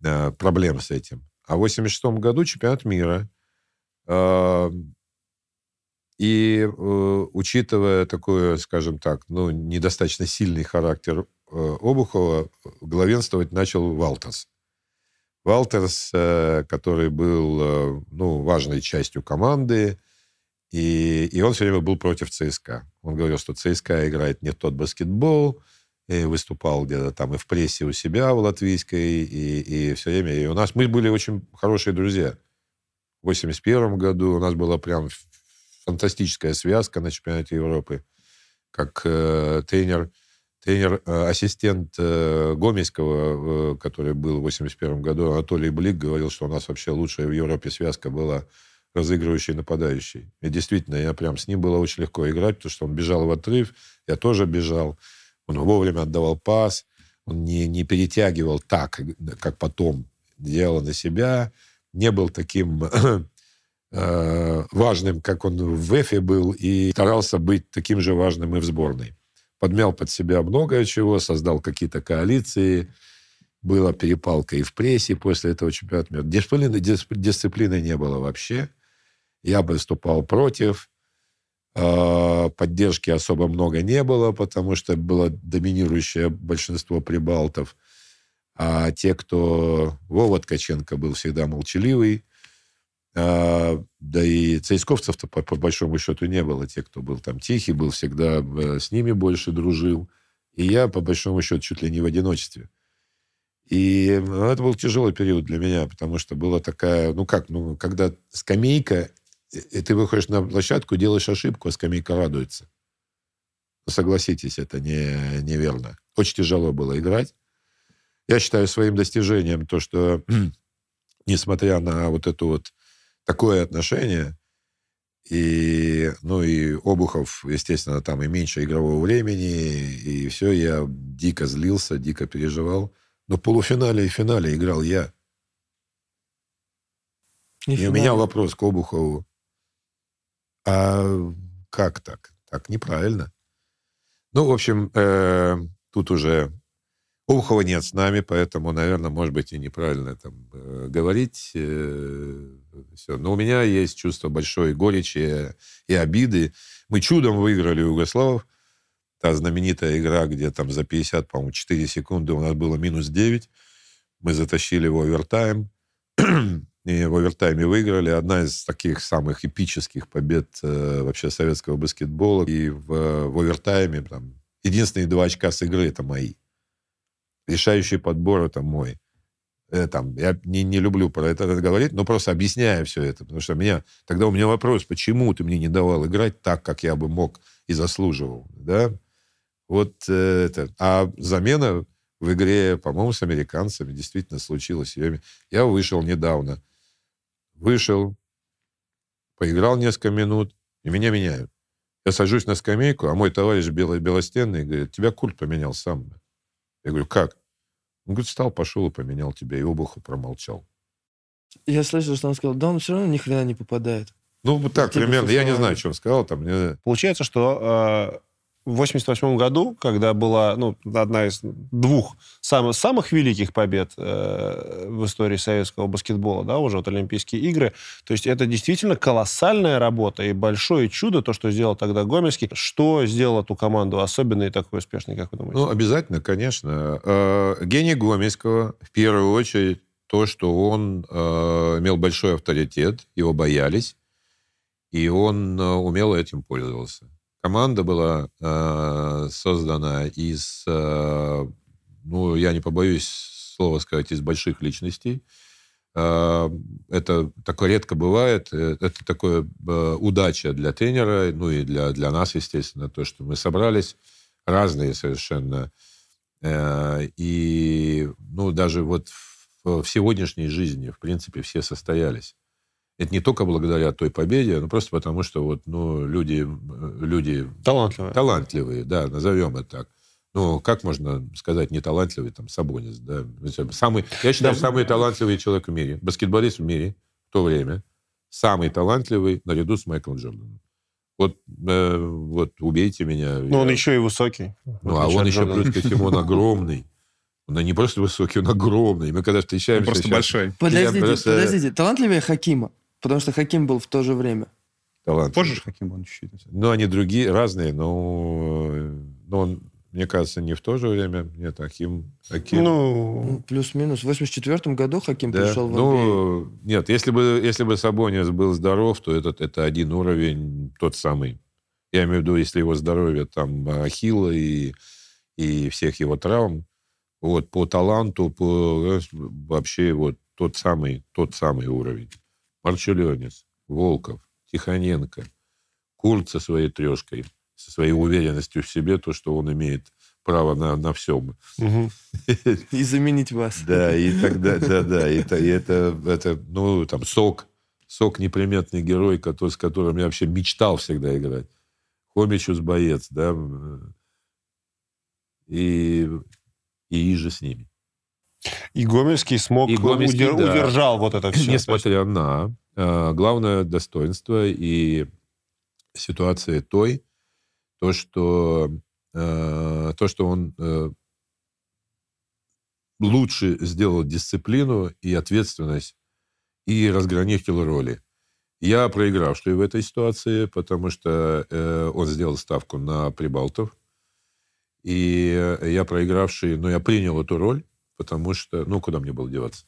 э, проблем с этим. А в 86 году чемпионат мира. Э, и э, учитывая такой, скажем так, ну, недостаточно сильный характер Обухова, главенствовать начал Валтерс. Валтерс, э, который был э, ну, важной частью команды, и, и он все время был против ЦСКА. Он говорил, что ЦСКА играет не тот баскетбол, и выступал где-то там и в прессе у себя в латвийской, и, и все время. И у нас мы были очень хорошие друзья. В 81 году у нас была прям фантастическая связка на чемпионате Европы. Как э, тренер, тренер, э, ассистент э, Гомельского, э, который был в 81 году, Анатолий Блик, говорил, что у нас вообще лучшая в Европе связка была разыгрывающий нападающий. И действительно, я прям с ним было очень легко играть, потому что он бежал в отрыв, я тоже бежал. Он вовремя отдавал пас, он не, не перетягивал так, как потом делал на себя, не был таким важным, как он в Эфе был, и старался быть таким же важным и в сборной. Подмял под себя многое чего, создал какие-то коалиции, была перепалка и в прессе после этого чемпионата мира. Дисциплины, дисциплины не было вообще. Я выступал против. А, поддержки особо много не было, потому что было доминирующее большинство прибалтов. А те, кто... Вова Ткаченко был всегда молчаливый. А, да и цейсковцев-то по, по большому счету не было. Те, кто был там тихий, был всегда э, с ними больше дружил. И я, по большому счету, чуть ли не в одиночестве. И ну, это был тяжелый период для меня, потому что была такая, ну как, ну, когда скамейка и ты выходишь на площадку, делаешь ошибку, а скамейка радуется. Согласитесь, это не, неверно. Очень тяжело было играть. Я считаю своим достижением то, что несмотря на вот это вот такое отношение, и, ну, и Обухов, естественно, там и меньше игрового времени, и все, я дико злился, дико переживал. Но в полуфинале и финале играл я. И, и у меня вопрос к Обухову. А как так? Так неправильно. Ну, в общем, э, тут уже Обухова нет с нами, поэтому, наверное, может быть, и неправильно там э, говорить. Э, все. Но у меня есть чувство большой горечи и обиды. Мы чудом выиграли у Югославов. Та знаменитая игра, где там за 50, по-моему, 4 секунды у нас было минус 9. Мы затащили в овертайм и в овертайме выиграли. Одна из таких самых эпических побед э, вообще советского баскетбола. И в, в овертайме там, единственные два очка с игры это мои. Решающий подбор это мой. Э, там, я не, не люблю про это, это говорить, но просто объясняю все это. Потому что меня, тогда у меня вопрос, почему ты мне не давал играть так, как я бы мог и заслуживал. Да? Вот э, это. А замена в игре, по-моему, с американцами действительно случилась. Я вышел недавно вышел, поиграл несколько минут, и меня меняют. Я сажусь на скамейку, а мой товарищ белый, белостенный говорит, тебя культ поменял сам. Я говорю, как? Он говорит, встал, пошел и поменял тебя. И обуху промолчал. Я слышал, что он сказал, да он все равно ни хрена не попадает. Ну, так типа примерно. Я не знаю, что он сказал. Там, мне... Получается, что э, в 88 году, когда была ну, одна из двух самых, самых великих побед э, в истории советского баскетбола, да, уже вот Олимпийские игры, то есть это действительно колоссальная работа и большое чудо, то, что сделал тогда Гомельский. Что сделал эту команду особенной и такой успешной, как вы думаете? Ну, обязательно, конечно. Э, гений Гомельского, в первую очередь, то, что он э, имел большой авторитет, его боялись, и он э, умело этим пользовался. Команда была э, создана из, э, ну, я не побоюсь слова сказать, из больших личностей. Э, это такое редко бывает. Э, это такое э, удача для тренера, ну и для, для нас, естественно, то, что мы собрались разные совершенно. Э, и, ну, даже вот в, в сегодняшней жизни, в принципе, все состоялись. Это не только благодаря той победе, но просто потому, что вот, ну, люди, люди... Талантливые. Талантливые, да, назовем это так. Ну, как можно сказать не талантливый, там, Сабонис, да? Самый, я считаю, да. самый талантливый человек в мире, баскетболист в мире в то время, самый талантливый наряду с Майклом Джорданом. Вот, э, вот убейте меня. Ну, я... он еще и высокий. Ну, а он еще, плюс ко всему, он огромный. Он не просто высокий, он огромный. Мы когда встречаемся... Он просто сейчас, большой. Подождите, просто- подождите. Талантливее Хакима? Потому что Хаким был в то же время. талант. Позже же Хаким был чуть-чуть. Ну, они другие, разные, но, но он, мне кажется, не в то же время. Нет, Аким... Аким Ну, Ну, Плюс-минус. В 84 году Хаким да. пришел в NBA. ну, нет, если бы, если бы Сабонис был здоров, то этот, это один уровень, тот самый. Я имею в виду, если его здоровье там Ахилла и, и всех его травм, вот по таланту, по вообще вот тот самый, тот самый уровень. Марчеленец, Волков, Тихоненко, Курт со своей трешкой, со своей уверенностью в себе, то, что он имеет право на, на всем. И заменить вас. Да, и тогда, да, да, и, это, и это, это, ну, там, Сок, Сок неприметный герой, который, с которым я вообще мечтал всегда играть. Хомичус боец, да, и, и Иже с ними. И Гомельский смог, И Гомельский, удер- да. удержал вот это все. Несмотря на э, главное достоинство и ситуация той, то, что, э, то, что он э, лучше сделал дисциплину и ответственность и разграничил роли. Я проигравший в этой ситуации, потому что э, он сделал ставку на Прибалтов. И я проигравший, но я принял эту роль, потому что, ну, куда мне было деваться?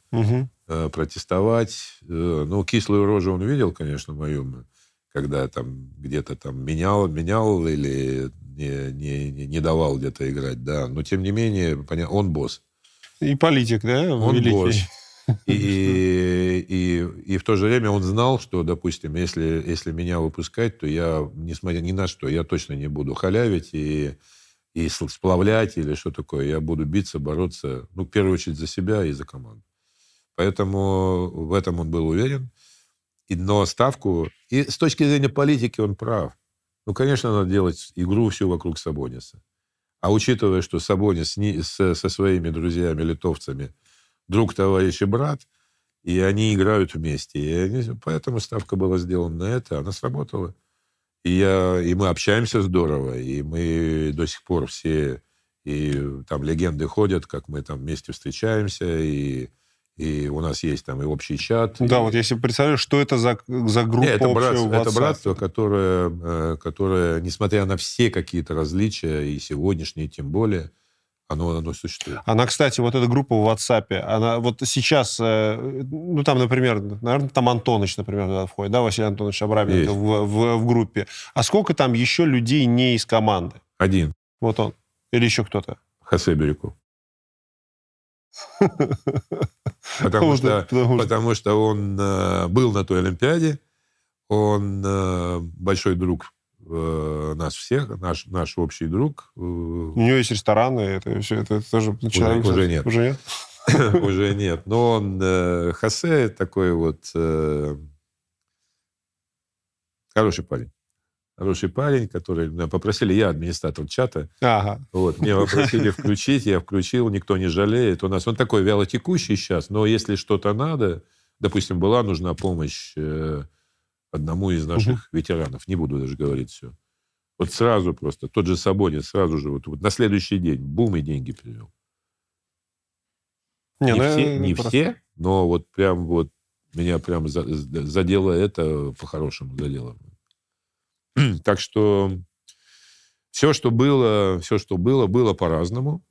Э, протестовать. Э, Ну, кислую рожу он видел, конечно, мою, когда там где-то там менял, менял или не, не, не- не давал где-то играть, да. Но, тем не менее, поня- он босс. И политик, да, Он великий. босс. И, и, и в то же время он знал, что, допустим, если, если меня выпускать, то я, несмотря ни на что, я точно не буду халявить и, и сплавлять или что такое. Я буду биться, бороться, ну, в первую очередь, за себя и за команду. Поэтому в этом он был уверен. И, но ставку... И с точки зрения политики он прав. Ну, конечно, надо делать игру всю вокруг Сабониса. А учитывая, что Сабонис ни- с- со своими друзьями, литовцами, друг, товарищ и брат, и они играют вместе. И они- поэтому ставка была сделана на это, она сработала. И, я, и мы общаемся здорово, и мы до сих пор все, и там легенды ходят, как мы там вместе встречаемся, и, и у нас есть там и общий чат. Да, и- вот если представляешь, что это за, за группа не, это, в это братство, которое, э, которое, несмотря на все какие-то различия, и сегодняшние тем более, оно, оно существует. Она, кстати, вот эта группа в WhatsApp, она вот сейчас, э, ну, там, например, наверное, там Антоныч, например, туда входит, да, Василий Антонович Абраменко в, в- в группе. А сколько там еще людей не из команды? Один. Вот он. Или еще кто-то? Хосе Бирюков. Что, потому что- потому что он э, был на той Олимпиаде, он э, большой друг э, нас всех, наш, наш общий друг. э, У него есть рестораны, это все, это тоже человек... уже нет. Уже нет? уже нет. Но он, э, Хосе, такой вот э, хороший парень. Хороший парень, который меня попросили, я администратор чата, Ага. Вот, меня попросили включить, я включил, никто не жалеет. У нас он такой вялотекущий сейчас, но если что-то надо, допустим, была нужна помощь э, одному из наших ветеранов, не буду даже говорить все. Вот сразу просто, тот же Сабонец сразу же, вот, вот на следующий день, бум, и деньги перевел. Не, ну, все, не просто- все, но вот прям вот меня прям за- за- задело это, по-хорошему задело. Так что все, что было, все, что было, было по-разному.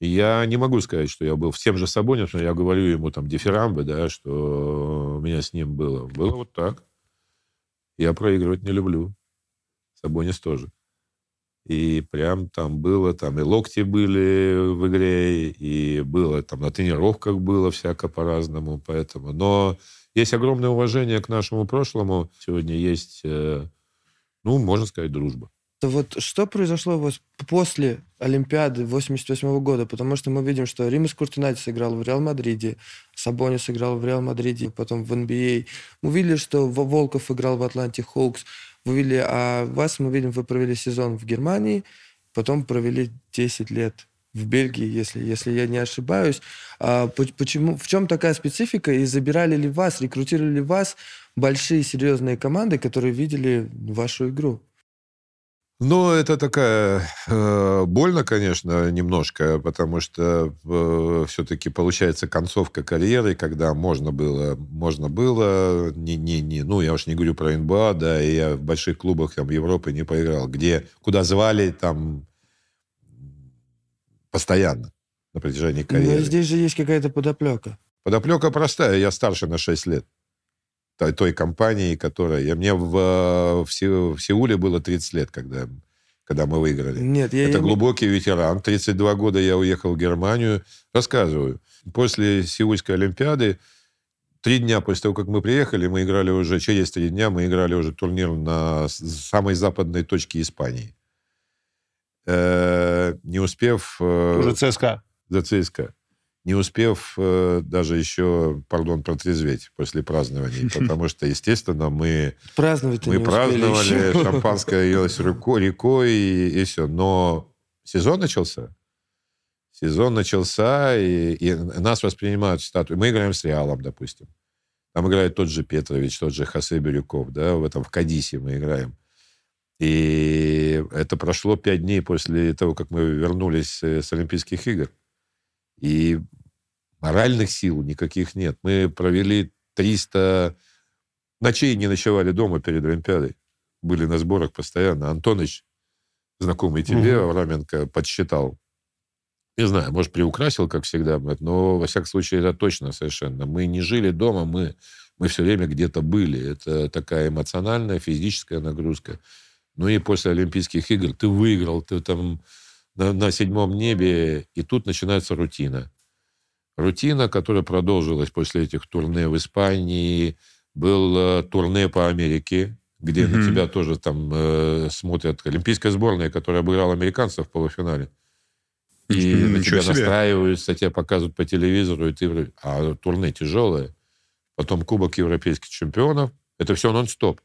Я не могу сказать, что я был всем же Сабонисом, я говорю ему там дифирамбы, да, что у меня с ним было. Было вот так. Я проигрывать не люблю. Сабонис тоже. И прям там было, там и локти были в игре, и было там на тренировках было всяко по-разному, поэтому. Но есть огромное уважение к нашему прошлому. Сегодня есть, э, ну, можно сказать, дружба. Вот что произошло у вас после Олимпиады 88 года? Потому что мы видим, что Римас Куртинатис играл в Реал Мадриде, Сабонис играл в Реал Мадриде, потом в NBA. Мы видели, что Во- Волков играл в Атланте Хоукс. Вы видели, а вас мы видим, вы провели сезон в Германии, потом провели 10 лет в Бельгии, если, если я не ошибаюсь. А по- почему, в чем такая специфика? И забирали ли вас, рекрутировали ли вас большие серьезные команды, которые видели вашу игру? Ну, это такая... Э, больно, конечно, немножко, потому что э, все-таки получается концовка карьеры, когда можно было, можно было, не, не, не, ну, я уж не говорю про НБА, да, и я в больших клубах там, Европы не поиграл, где, куда звали там постоянно на протяжении карьеры. Но здесь же есть какая-то подоплека. Подоплека простая, я старше на 6 лет той, той компании, которая... Я, мне в, в, в Сеуле было 30 лет, когда, когда мы выиграли. Нет, я... Это я... глубокий ветеран. 32 года я уехал в Германию. Рассказываю. После Сеульской Олимпиады, три дня после того, как мы приехали, мы играли уже... Через три дня мы играли уже турнир на самой западной точке Испании. Э, не успев... Э, уже ЦСКА. За ЦСКА не успев э, даже еще, пардон, протрезветь после празднований, потому что, естественно, мы, Праздновать мы праздновали, шампанское елось рекой, рекой и, и все. Но сезон начался. Сезон начался, и, и нас воспринимают статую. Мы играем с Реалом, допустим. Там играет тот же Петрович, тот же Хосе Бирюков, да, в этом в Кадисе мы играем. И это прошло пять дней после того, как мы вернулись с Олимпийских игр. И моральных сил никаких нет. Мы провели 300 ночей, не ночевали дома перед Олимпиадой. Были на сборах постоянно. Антоныч, знакомый тебе, угу. Авраменко, подсчитал. Не знаю, может, приукрасил, как всегда, но, во всяком случае, это точно совершенно. Мы не жили дома, мы, мы все время где-то были. Это такая эмоциональная, физическая нагрузка. Ну и после Олимпийских игр ты выиграл, ты там на, на седьмом небе, и тут начинается рутина. Рутина, которая продолжилась после этих турне в Испании, был э, турне по Америке, где mm-hmm. на тебя тоже там э, смотрят олимпийская сборная, которая обыграла американцев в полуфинале. И mm-hmm. на тебя себе. настраиваются, тебя показывают по телевизору, и ты... А турне тяжелое. Потом Кубок европейских чемпионов. Это все нон-стоп.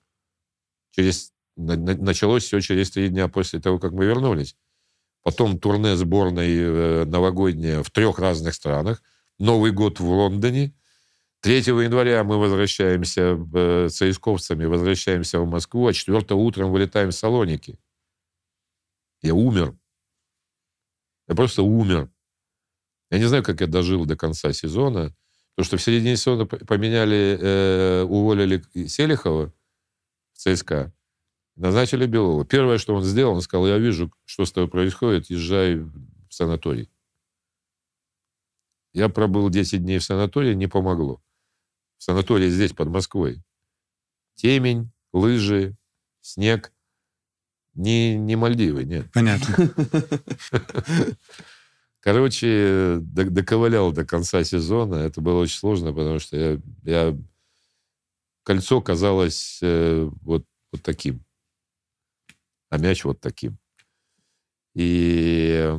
Через... Началось все через три дня после того, как мы вернулись потом турне сборной э, новогоднее в трех разных странах, Новый год в Лондоне. 3 января мы возвращаемся э, с Исковцами, возвращаемся в Москву, а 4 утром вылетаем в Салоники. Я умер. Я просто умер. Я не знаю, как я дожил до конца сезона, потому что в середине сезона поменяли, э, уволили Селихова в ЦСКА. Назначили Белова. Первое, что он сделал, он сказал, я вижу, что с тобой происходит, езжай в санаторий. Я пробыл 10 дней в санатории, не помогло. В санатории здесь, под Москвой. Темень, лыжи, снег. Не, не Мальдивы, нет. Понятно. Короче, доковылял до конца сезона. Это было очень сложно, потому что я, я... кольцо казалось э, вот, вот таким а мяч вот таким. И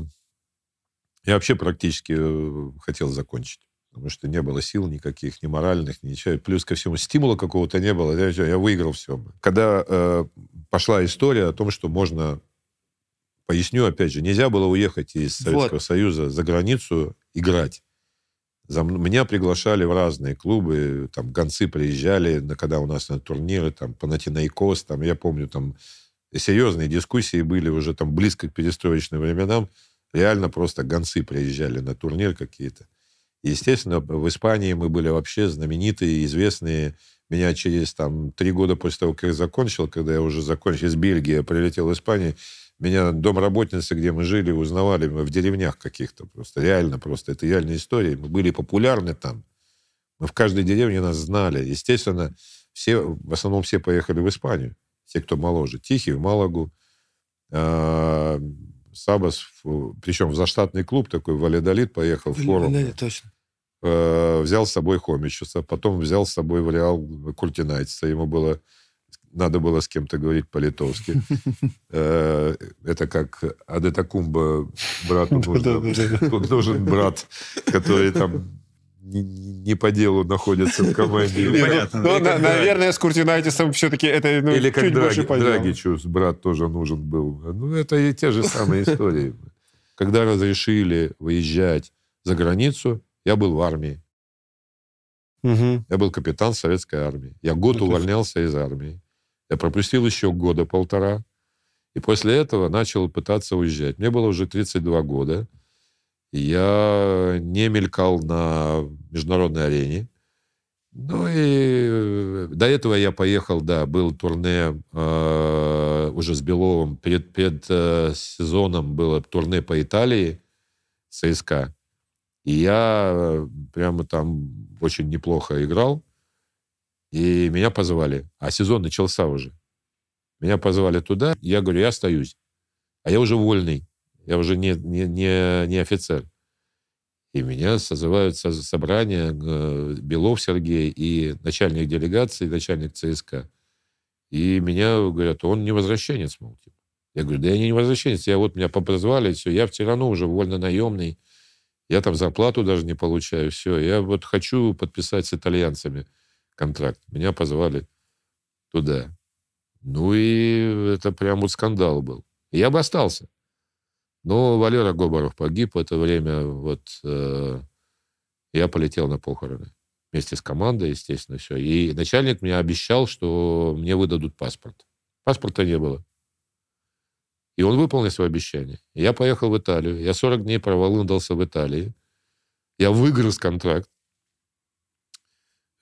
я вообще практически э, хотел закончить. Потому что не было сил никаких, ни моральных, ничего. Плюс ко всему стимула какого-то не было. Я, я выиграл все. Когда э, пошла история о том, что можно... Поясню, опять же, нельзя было уехать из Советского вот. Союза за границу играть. За, меня приглашали в разные клубы, там гонцы приезжали, когда у нас на турниры, там Панатинайкос, там, я помню, там серьезные дискуссии были уже там близко к перестроечным временам. Реально просто гонцы приезжали на турнир какие-то. Естественно, в Испании мы были вообще знаменитые, известные. Меня через там три года после того, как я закончил, когда я уже закончил из Бельгии, прилетел в Испанию, меня домработницы, где мы жили, узнавали мы в деревнях каких-то просто. Реально просто. Это реальная история. Мы были популярны там. Мы в каждой деревне нас знали. Естественно, все, в основном все поехали в Испанию те, кто моложе. Тихий в Малагу, э, Сабас, причем в заштатный клуб такой, Валидолит поехал в форум. Да, точно. Э, взял с собой Хомичуса, потом взял с собой в Реал Куртинайтиса. Ему было надо было с кем-то говорить по-литовски. Э, это как Адетакумба брату нужен брат, который там не, не по делу находятся в команде. Понятно. Ну, наверное, с Куртинайтисом все-таки это ну, Или как Драги, Драгичу брат тоже нужен был. Ну, это и те же самые истории. Когда разрешили выезжать за границу, я был в армии. Угу. Я был капитан советской армии. Я год увольнялся из армии. Я пропустил еще года полтора. И после этого начал пытаться уезжать. Мне было уже 32 года. Я не мелькал на международной арене. Ну и э, до этого я поехал, да, был турне э, уже с Беловым. Перед, перед э, сезоном было турне по Италии, ЦСКА. И я э, прямо там очень неплохо играл. И меня позвали. А сезон начался уже. Меня позвали туда. Я говорю, я остаюсь. А я уже вольный. Я уже не, не, не, не офицер. И меня созывают со собрание э, Белов Сергей и начальник делегации, начальник ЦСКА. И меня говорят, он не возвращенец, мол. Типа. Я говорю, да я не возвращенец, я вот меня позвали, все, я в Тирану уже вольно наемный, я там зарплату даже не получаю, все, я вот хочу подписать с итальянцами контракт. Меня позвали туда. Ну и это прям вот скандал был. Я бы остался. Но Валера Гобаров погиб в это время. Вот э, я полетел на похороны. Вместе с командой, естественно, все. И начальник мне обещал, что мне выдадут паспорт. Паспорта не было. И он выполнил свое обещание. Я поехал в Италию. Я 40 дней проволындался в Италии. Я выгрыз контракт.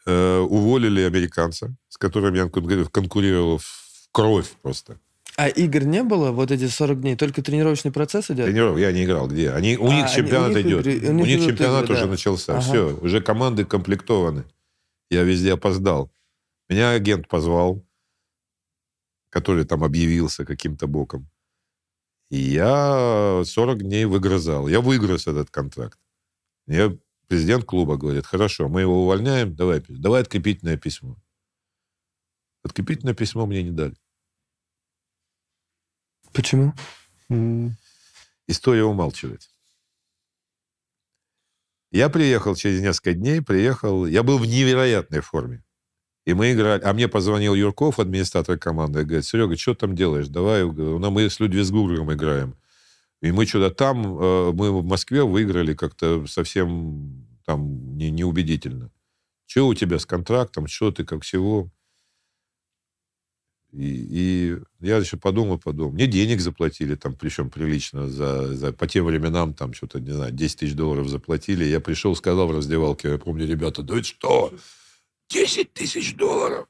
Э, уволили американца, с которым я конкурировал в кровь просто. А игр не было вот эти 40 дней? Только тренировочный процесс идет? Тренировок я не играл. Где? Они, у а, них чемпионат они, у них идет. Игры, у них, у них чемпионат игры, уже да. начался. Ага. Все, уже команды комплектованы. Я везде опоздал. Меня агент позвал, который там объявился каким-то боком. И я 40 дней выгрызал. Я выгрыз этот контракт. Мне президент клуба говорит, хорошо, мы его увольняем, давай, давай открепительное письмо. Открепительное письмо мне не дали. Почему? История умалчивает. Я приехал через несколько дней, приехал, я был в невероятной форме. И мы играли, а мне позвонил Юрков, администратор команды, и говорит, Серега, что там делаешь? Давай, ну, мы с Людвигсбургом играем. И мы что-то там, э, мы в Москве выиграли как-то совсем там не, неубедительно. Что у тебя с контрактом, что ты, как всего? И, и я еще подумал, подумал. Мне денег заплатили там, причем прилично. За, за, по тем временам там что-то, не знаю, 10 тысяч долларов заплатили. Я пришел, сказал в раздевалке, я помню, ребята, да это что? 10 тысяч долларов?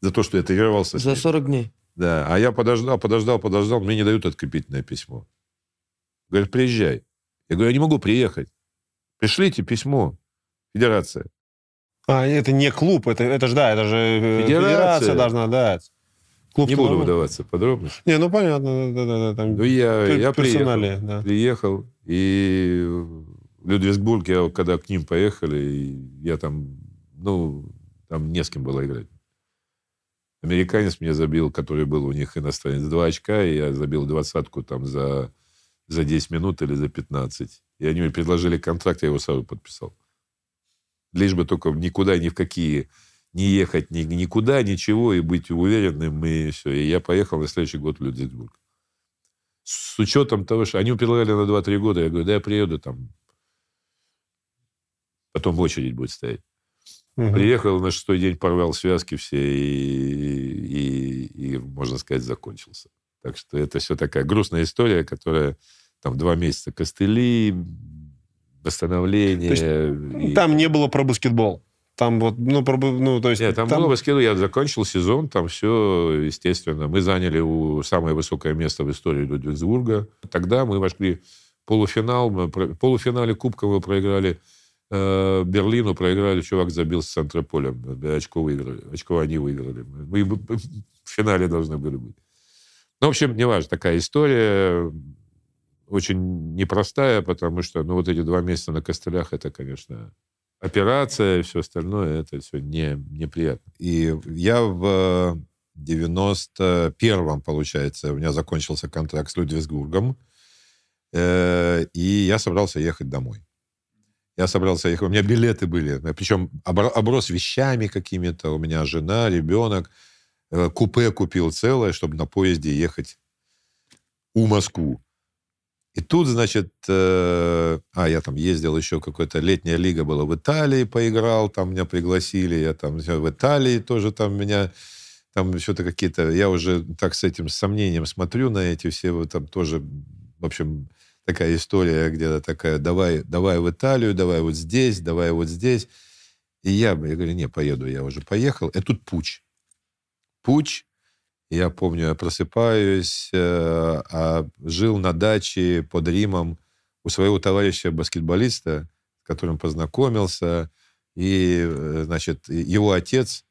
За то, что я тренировался. За 40 дней. Да. А я подождал, подождал, подождал. Мне не дают открепительное письмо. Говорят, приезжай. Я говорю, я не могу приехать. Пришлите письмо. Федерация. А, это не клуб, это, это же, да, это же э, федерация, федерация должна дать. Клуб не буду выдаваться подробности. Не, ну понятно, да, да, да. Там ну, я, я приехал, да. приехал, и в Людвигсбург, я, когда к ним поехали, я там, ну, там не с кем было играть. Американец мне забил, который был у них иностранец, два очка, и я забил двадцатку там за, за 10 минут или за 15. И они мне предложили контракт, я его сразу подписал. Лишь бы только никуда, ни в какие не ехать ни, никуда, ничего, и быть уверенным, и все. И я поехал на следующий год в Людвигсбург. С учетом того, что они предлагали на 2-3 года, я говорю, да я приеду там, потом в очередь будет стоять. Угу. Приехал, на шестой день порвал связки все, и, и, и, можно сказать, закончился. Так что это все такая грустная история, которая там два месяца костыли, восстановление. То есть, и... Там не было про баскетбол? Там вот, ну, ну то есть... Нет, там, там... было баскетбол, я закончил сезон, там все, естественно. Мы заняли у, самое высокое место в истории Людвигсбурга. Тогда мы вошли в полуфинал, мы, в полуфинале Кубка мы проиграли э, Берлину, проиграли, чувак забил с центра поля, очко выиграли, очко они выиграли. Мы в финале должны были быть. Ну, в общем, неважно, такая история очень непростая, потому что, ну, вот эти два месяца на костылях, это, конечно, операция и все остальное, это все не, неприятно. И я в 91-м, получается, у меня закончился контракт с Людвигсбургом, э, и я собрался ехать домой. Я собрался ехать, у меня билеты были, причем оброс вещами какими-то, у меня жена, ребенок, э, купе купил целое, чтобы на поезде ехать у Москву. И тут, значит, э, а, я там ездил еще, какая-то летняя лига была в Италии, поиграл, там меня пригласили, я там в Италии тоже там меня там что-то какие-то... Я уже так с этим с сомнением смотрю на эти все, вот там тоже, в общем, такая история где-то такая, давай, давай в Италию, давай вот здесь, давай вот здесь. И я, я говорю, не, поеду, я уже поехал. И тут путь. Путь. Я помню, я просыпаюсь, э, а жил на даче под Римом у своего товарища-баскетболиста, с которым познакомился. И, э, значит, его отец,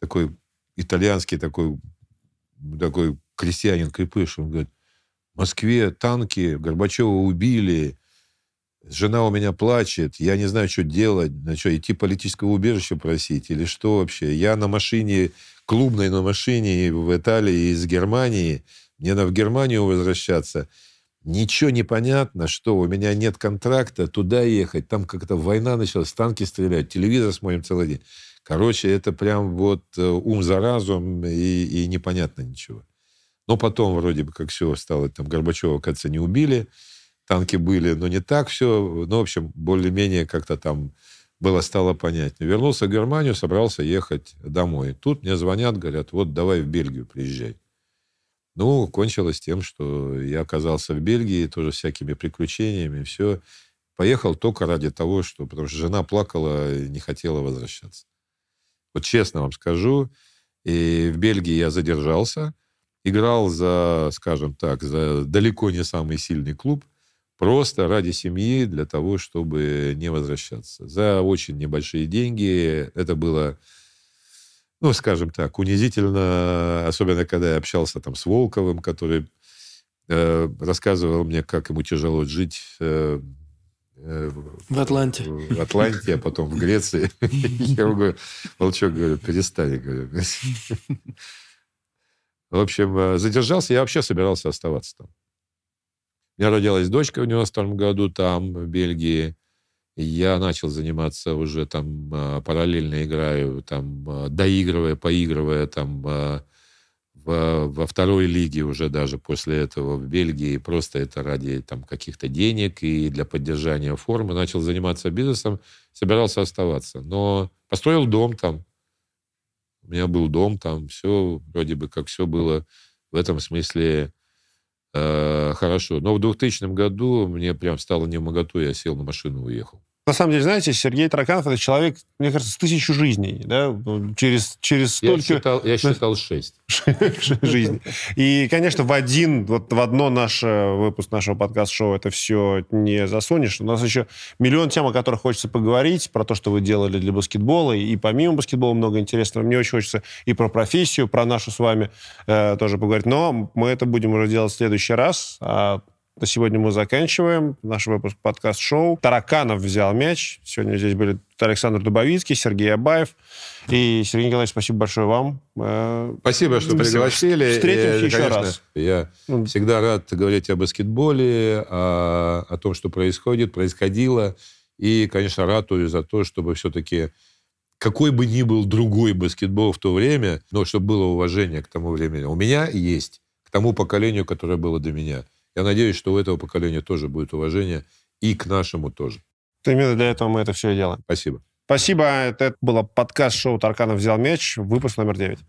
такой итальянский такой, такой крестьянин крепыш, он говорит, в Москве танки, Горбачева убили, жена у меня плачет, я не знаю, что делать, на что, идти политического убежища просить или что вообще. Я на машине, клубной на машине в Италии из Германии, мне надо в Германию возвращаться. Ничего не понятно, что у меня нет контракта, туда ехать, там как-то война началась, танки стреляют, телевизор смотрим целый день. Короче, это прям вот э, ум за разум и, и непонятно ничего. Но потом вроде бы как все стало, там Горбачева, кажется, не убили, танки были, но не так все. Ну, в общем, более-менее как-то там было стало понятнее. Вернулся в Германию, собрался ехать домой. Тут мне звонят, говорят, вот давай в Бельгию приезжай. Ну, кончилось тем, что я оказался в Бельгии, тоже всякими приключениями, все. Поехал только ради того, что... Потому что жена плакала и не хотела возвращаться. Вот честно вам скажу, и в Бельгии я задержался, играл за, скажем так, за далеко не самый сильный клуб, просто ради семьи, для того, чтобы не возвращаться. За очень небольшие деньги. Это было, ну, скажем так, унизительно, особенно когда я общался там с Волковым, который э, рассказывал мне, как ему тяжело жить э, э в Атланте. В Атланте, а потом в Греции. Я говорю, Волчок, говорю, перестань, говорю. В общем, э, задержался, я вообще собирался оставаться там. Меня родилась дочка в 92 году там, в Бельгии. я начал заниматься уже там, э, параллельно играю, там, э, доигрывая, поигрывая там во, во второй лиге уже даже после этого в Бельгии. Просто это ради там каких-то денег и для поддержания формы. Начал заниматься бизнесом, собирался оставаться. Но построил дом там, у меня был дом, там все, вроде бы как все было в этом смысле э, хорошо. Но в 2000 году мне прям стало не моготу, я сел на машину и уехал. На самом деле, знаете, Сергей Тараканов это человек, мне кажется, с тысячу жизней, да, через, через столько... Я считал, я считал шесть. жизней. И, конечно, в один, вот в одно наше выпуск нашего подкаст-шоу это все не засунешь. У нас еще миллион тем, о которых хочется поговорить, про то, что вы делали для баскетбола, и помимо баскетбола много интересного. Мне очень хочется и про профессию, про нашу с вами э, тоже поговорить. Но мы это будем уже делать в следующий раз. А на сегодня мы заканчиваем наш выпуск подкаст-шоу. Тараканов взял мяч. Сегодня здесь были Александр Дубовицкий, Сергей Абаев. И, Сергей Николаевич, спасибо большое вам. Э, спасибо, что пригласили. Встретимся и, еще конечно, раз. Я ну. всегда рад говорить о баскетболе, о, о том, что происходит, происходило. И, конечно, ратую за то, чтобы все-таки какой бы ни был другой баскетбол в то время, но чтобы было уважение к тому времени. У меня есть, к тому поколению, которое было до меня. Я надеюсь, что у этого поколения тоже будет уважение, и к нашему тоже. Именно для этого мы это все и делаем. Спасибо. Спасибо. Это было подкаст-шоу «Тарканов взял мяч», выпуск номер девять.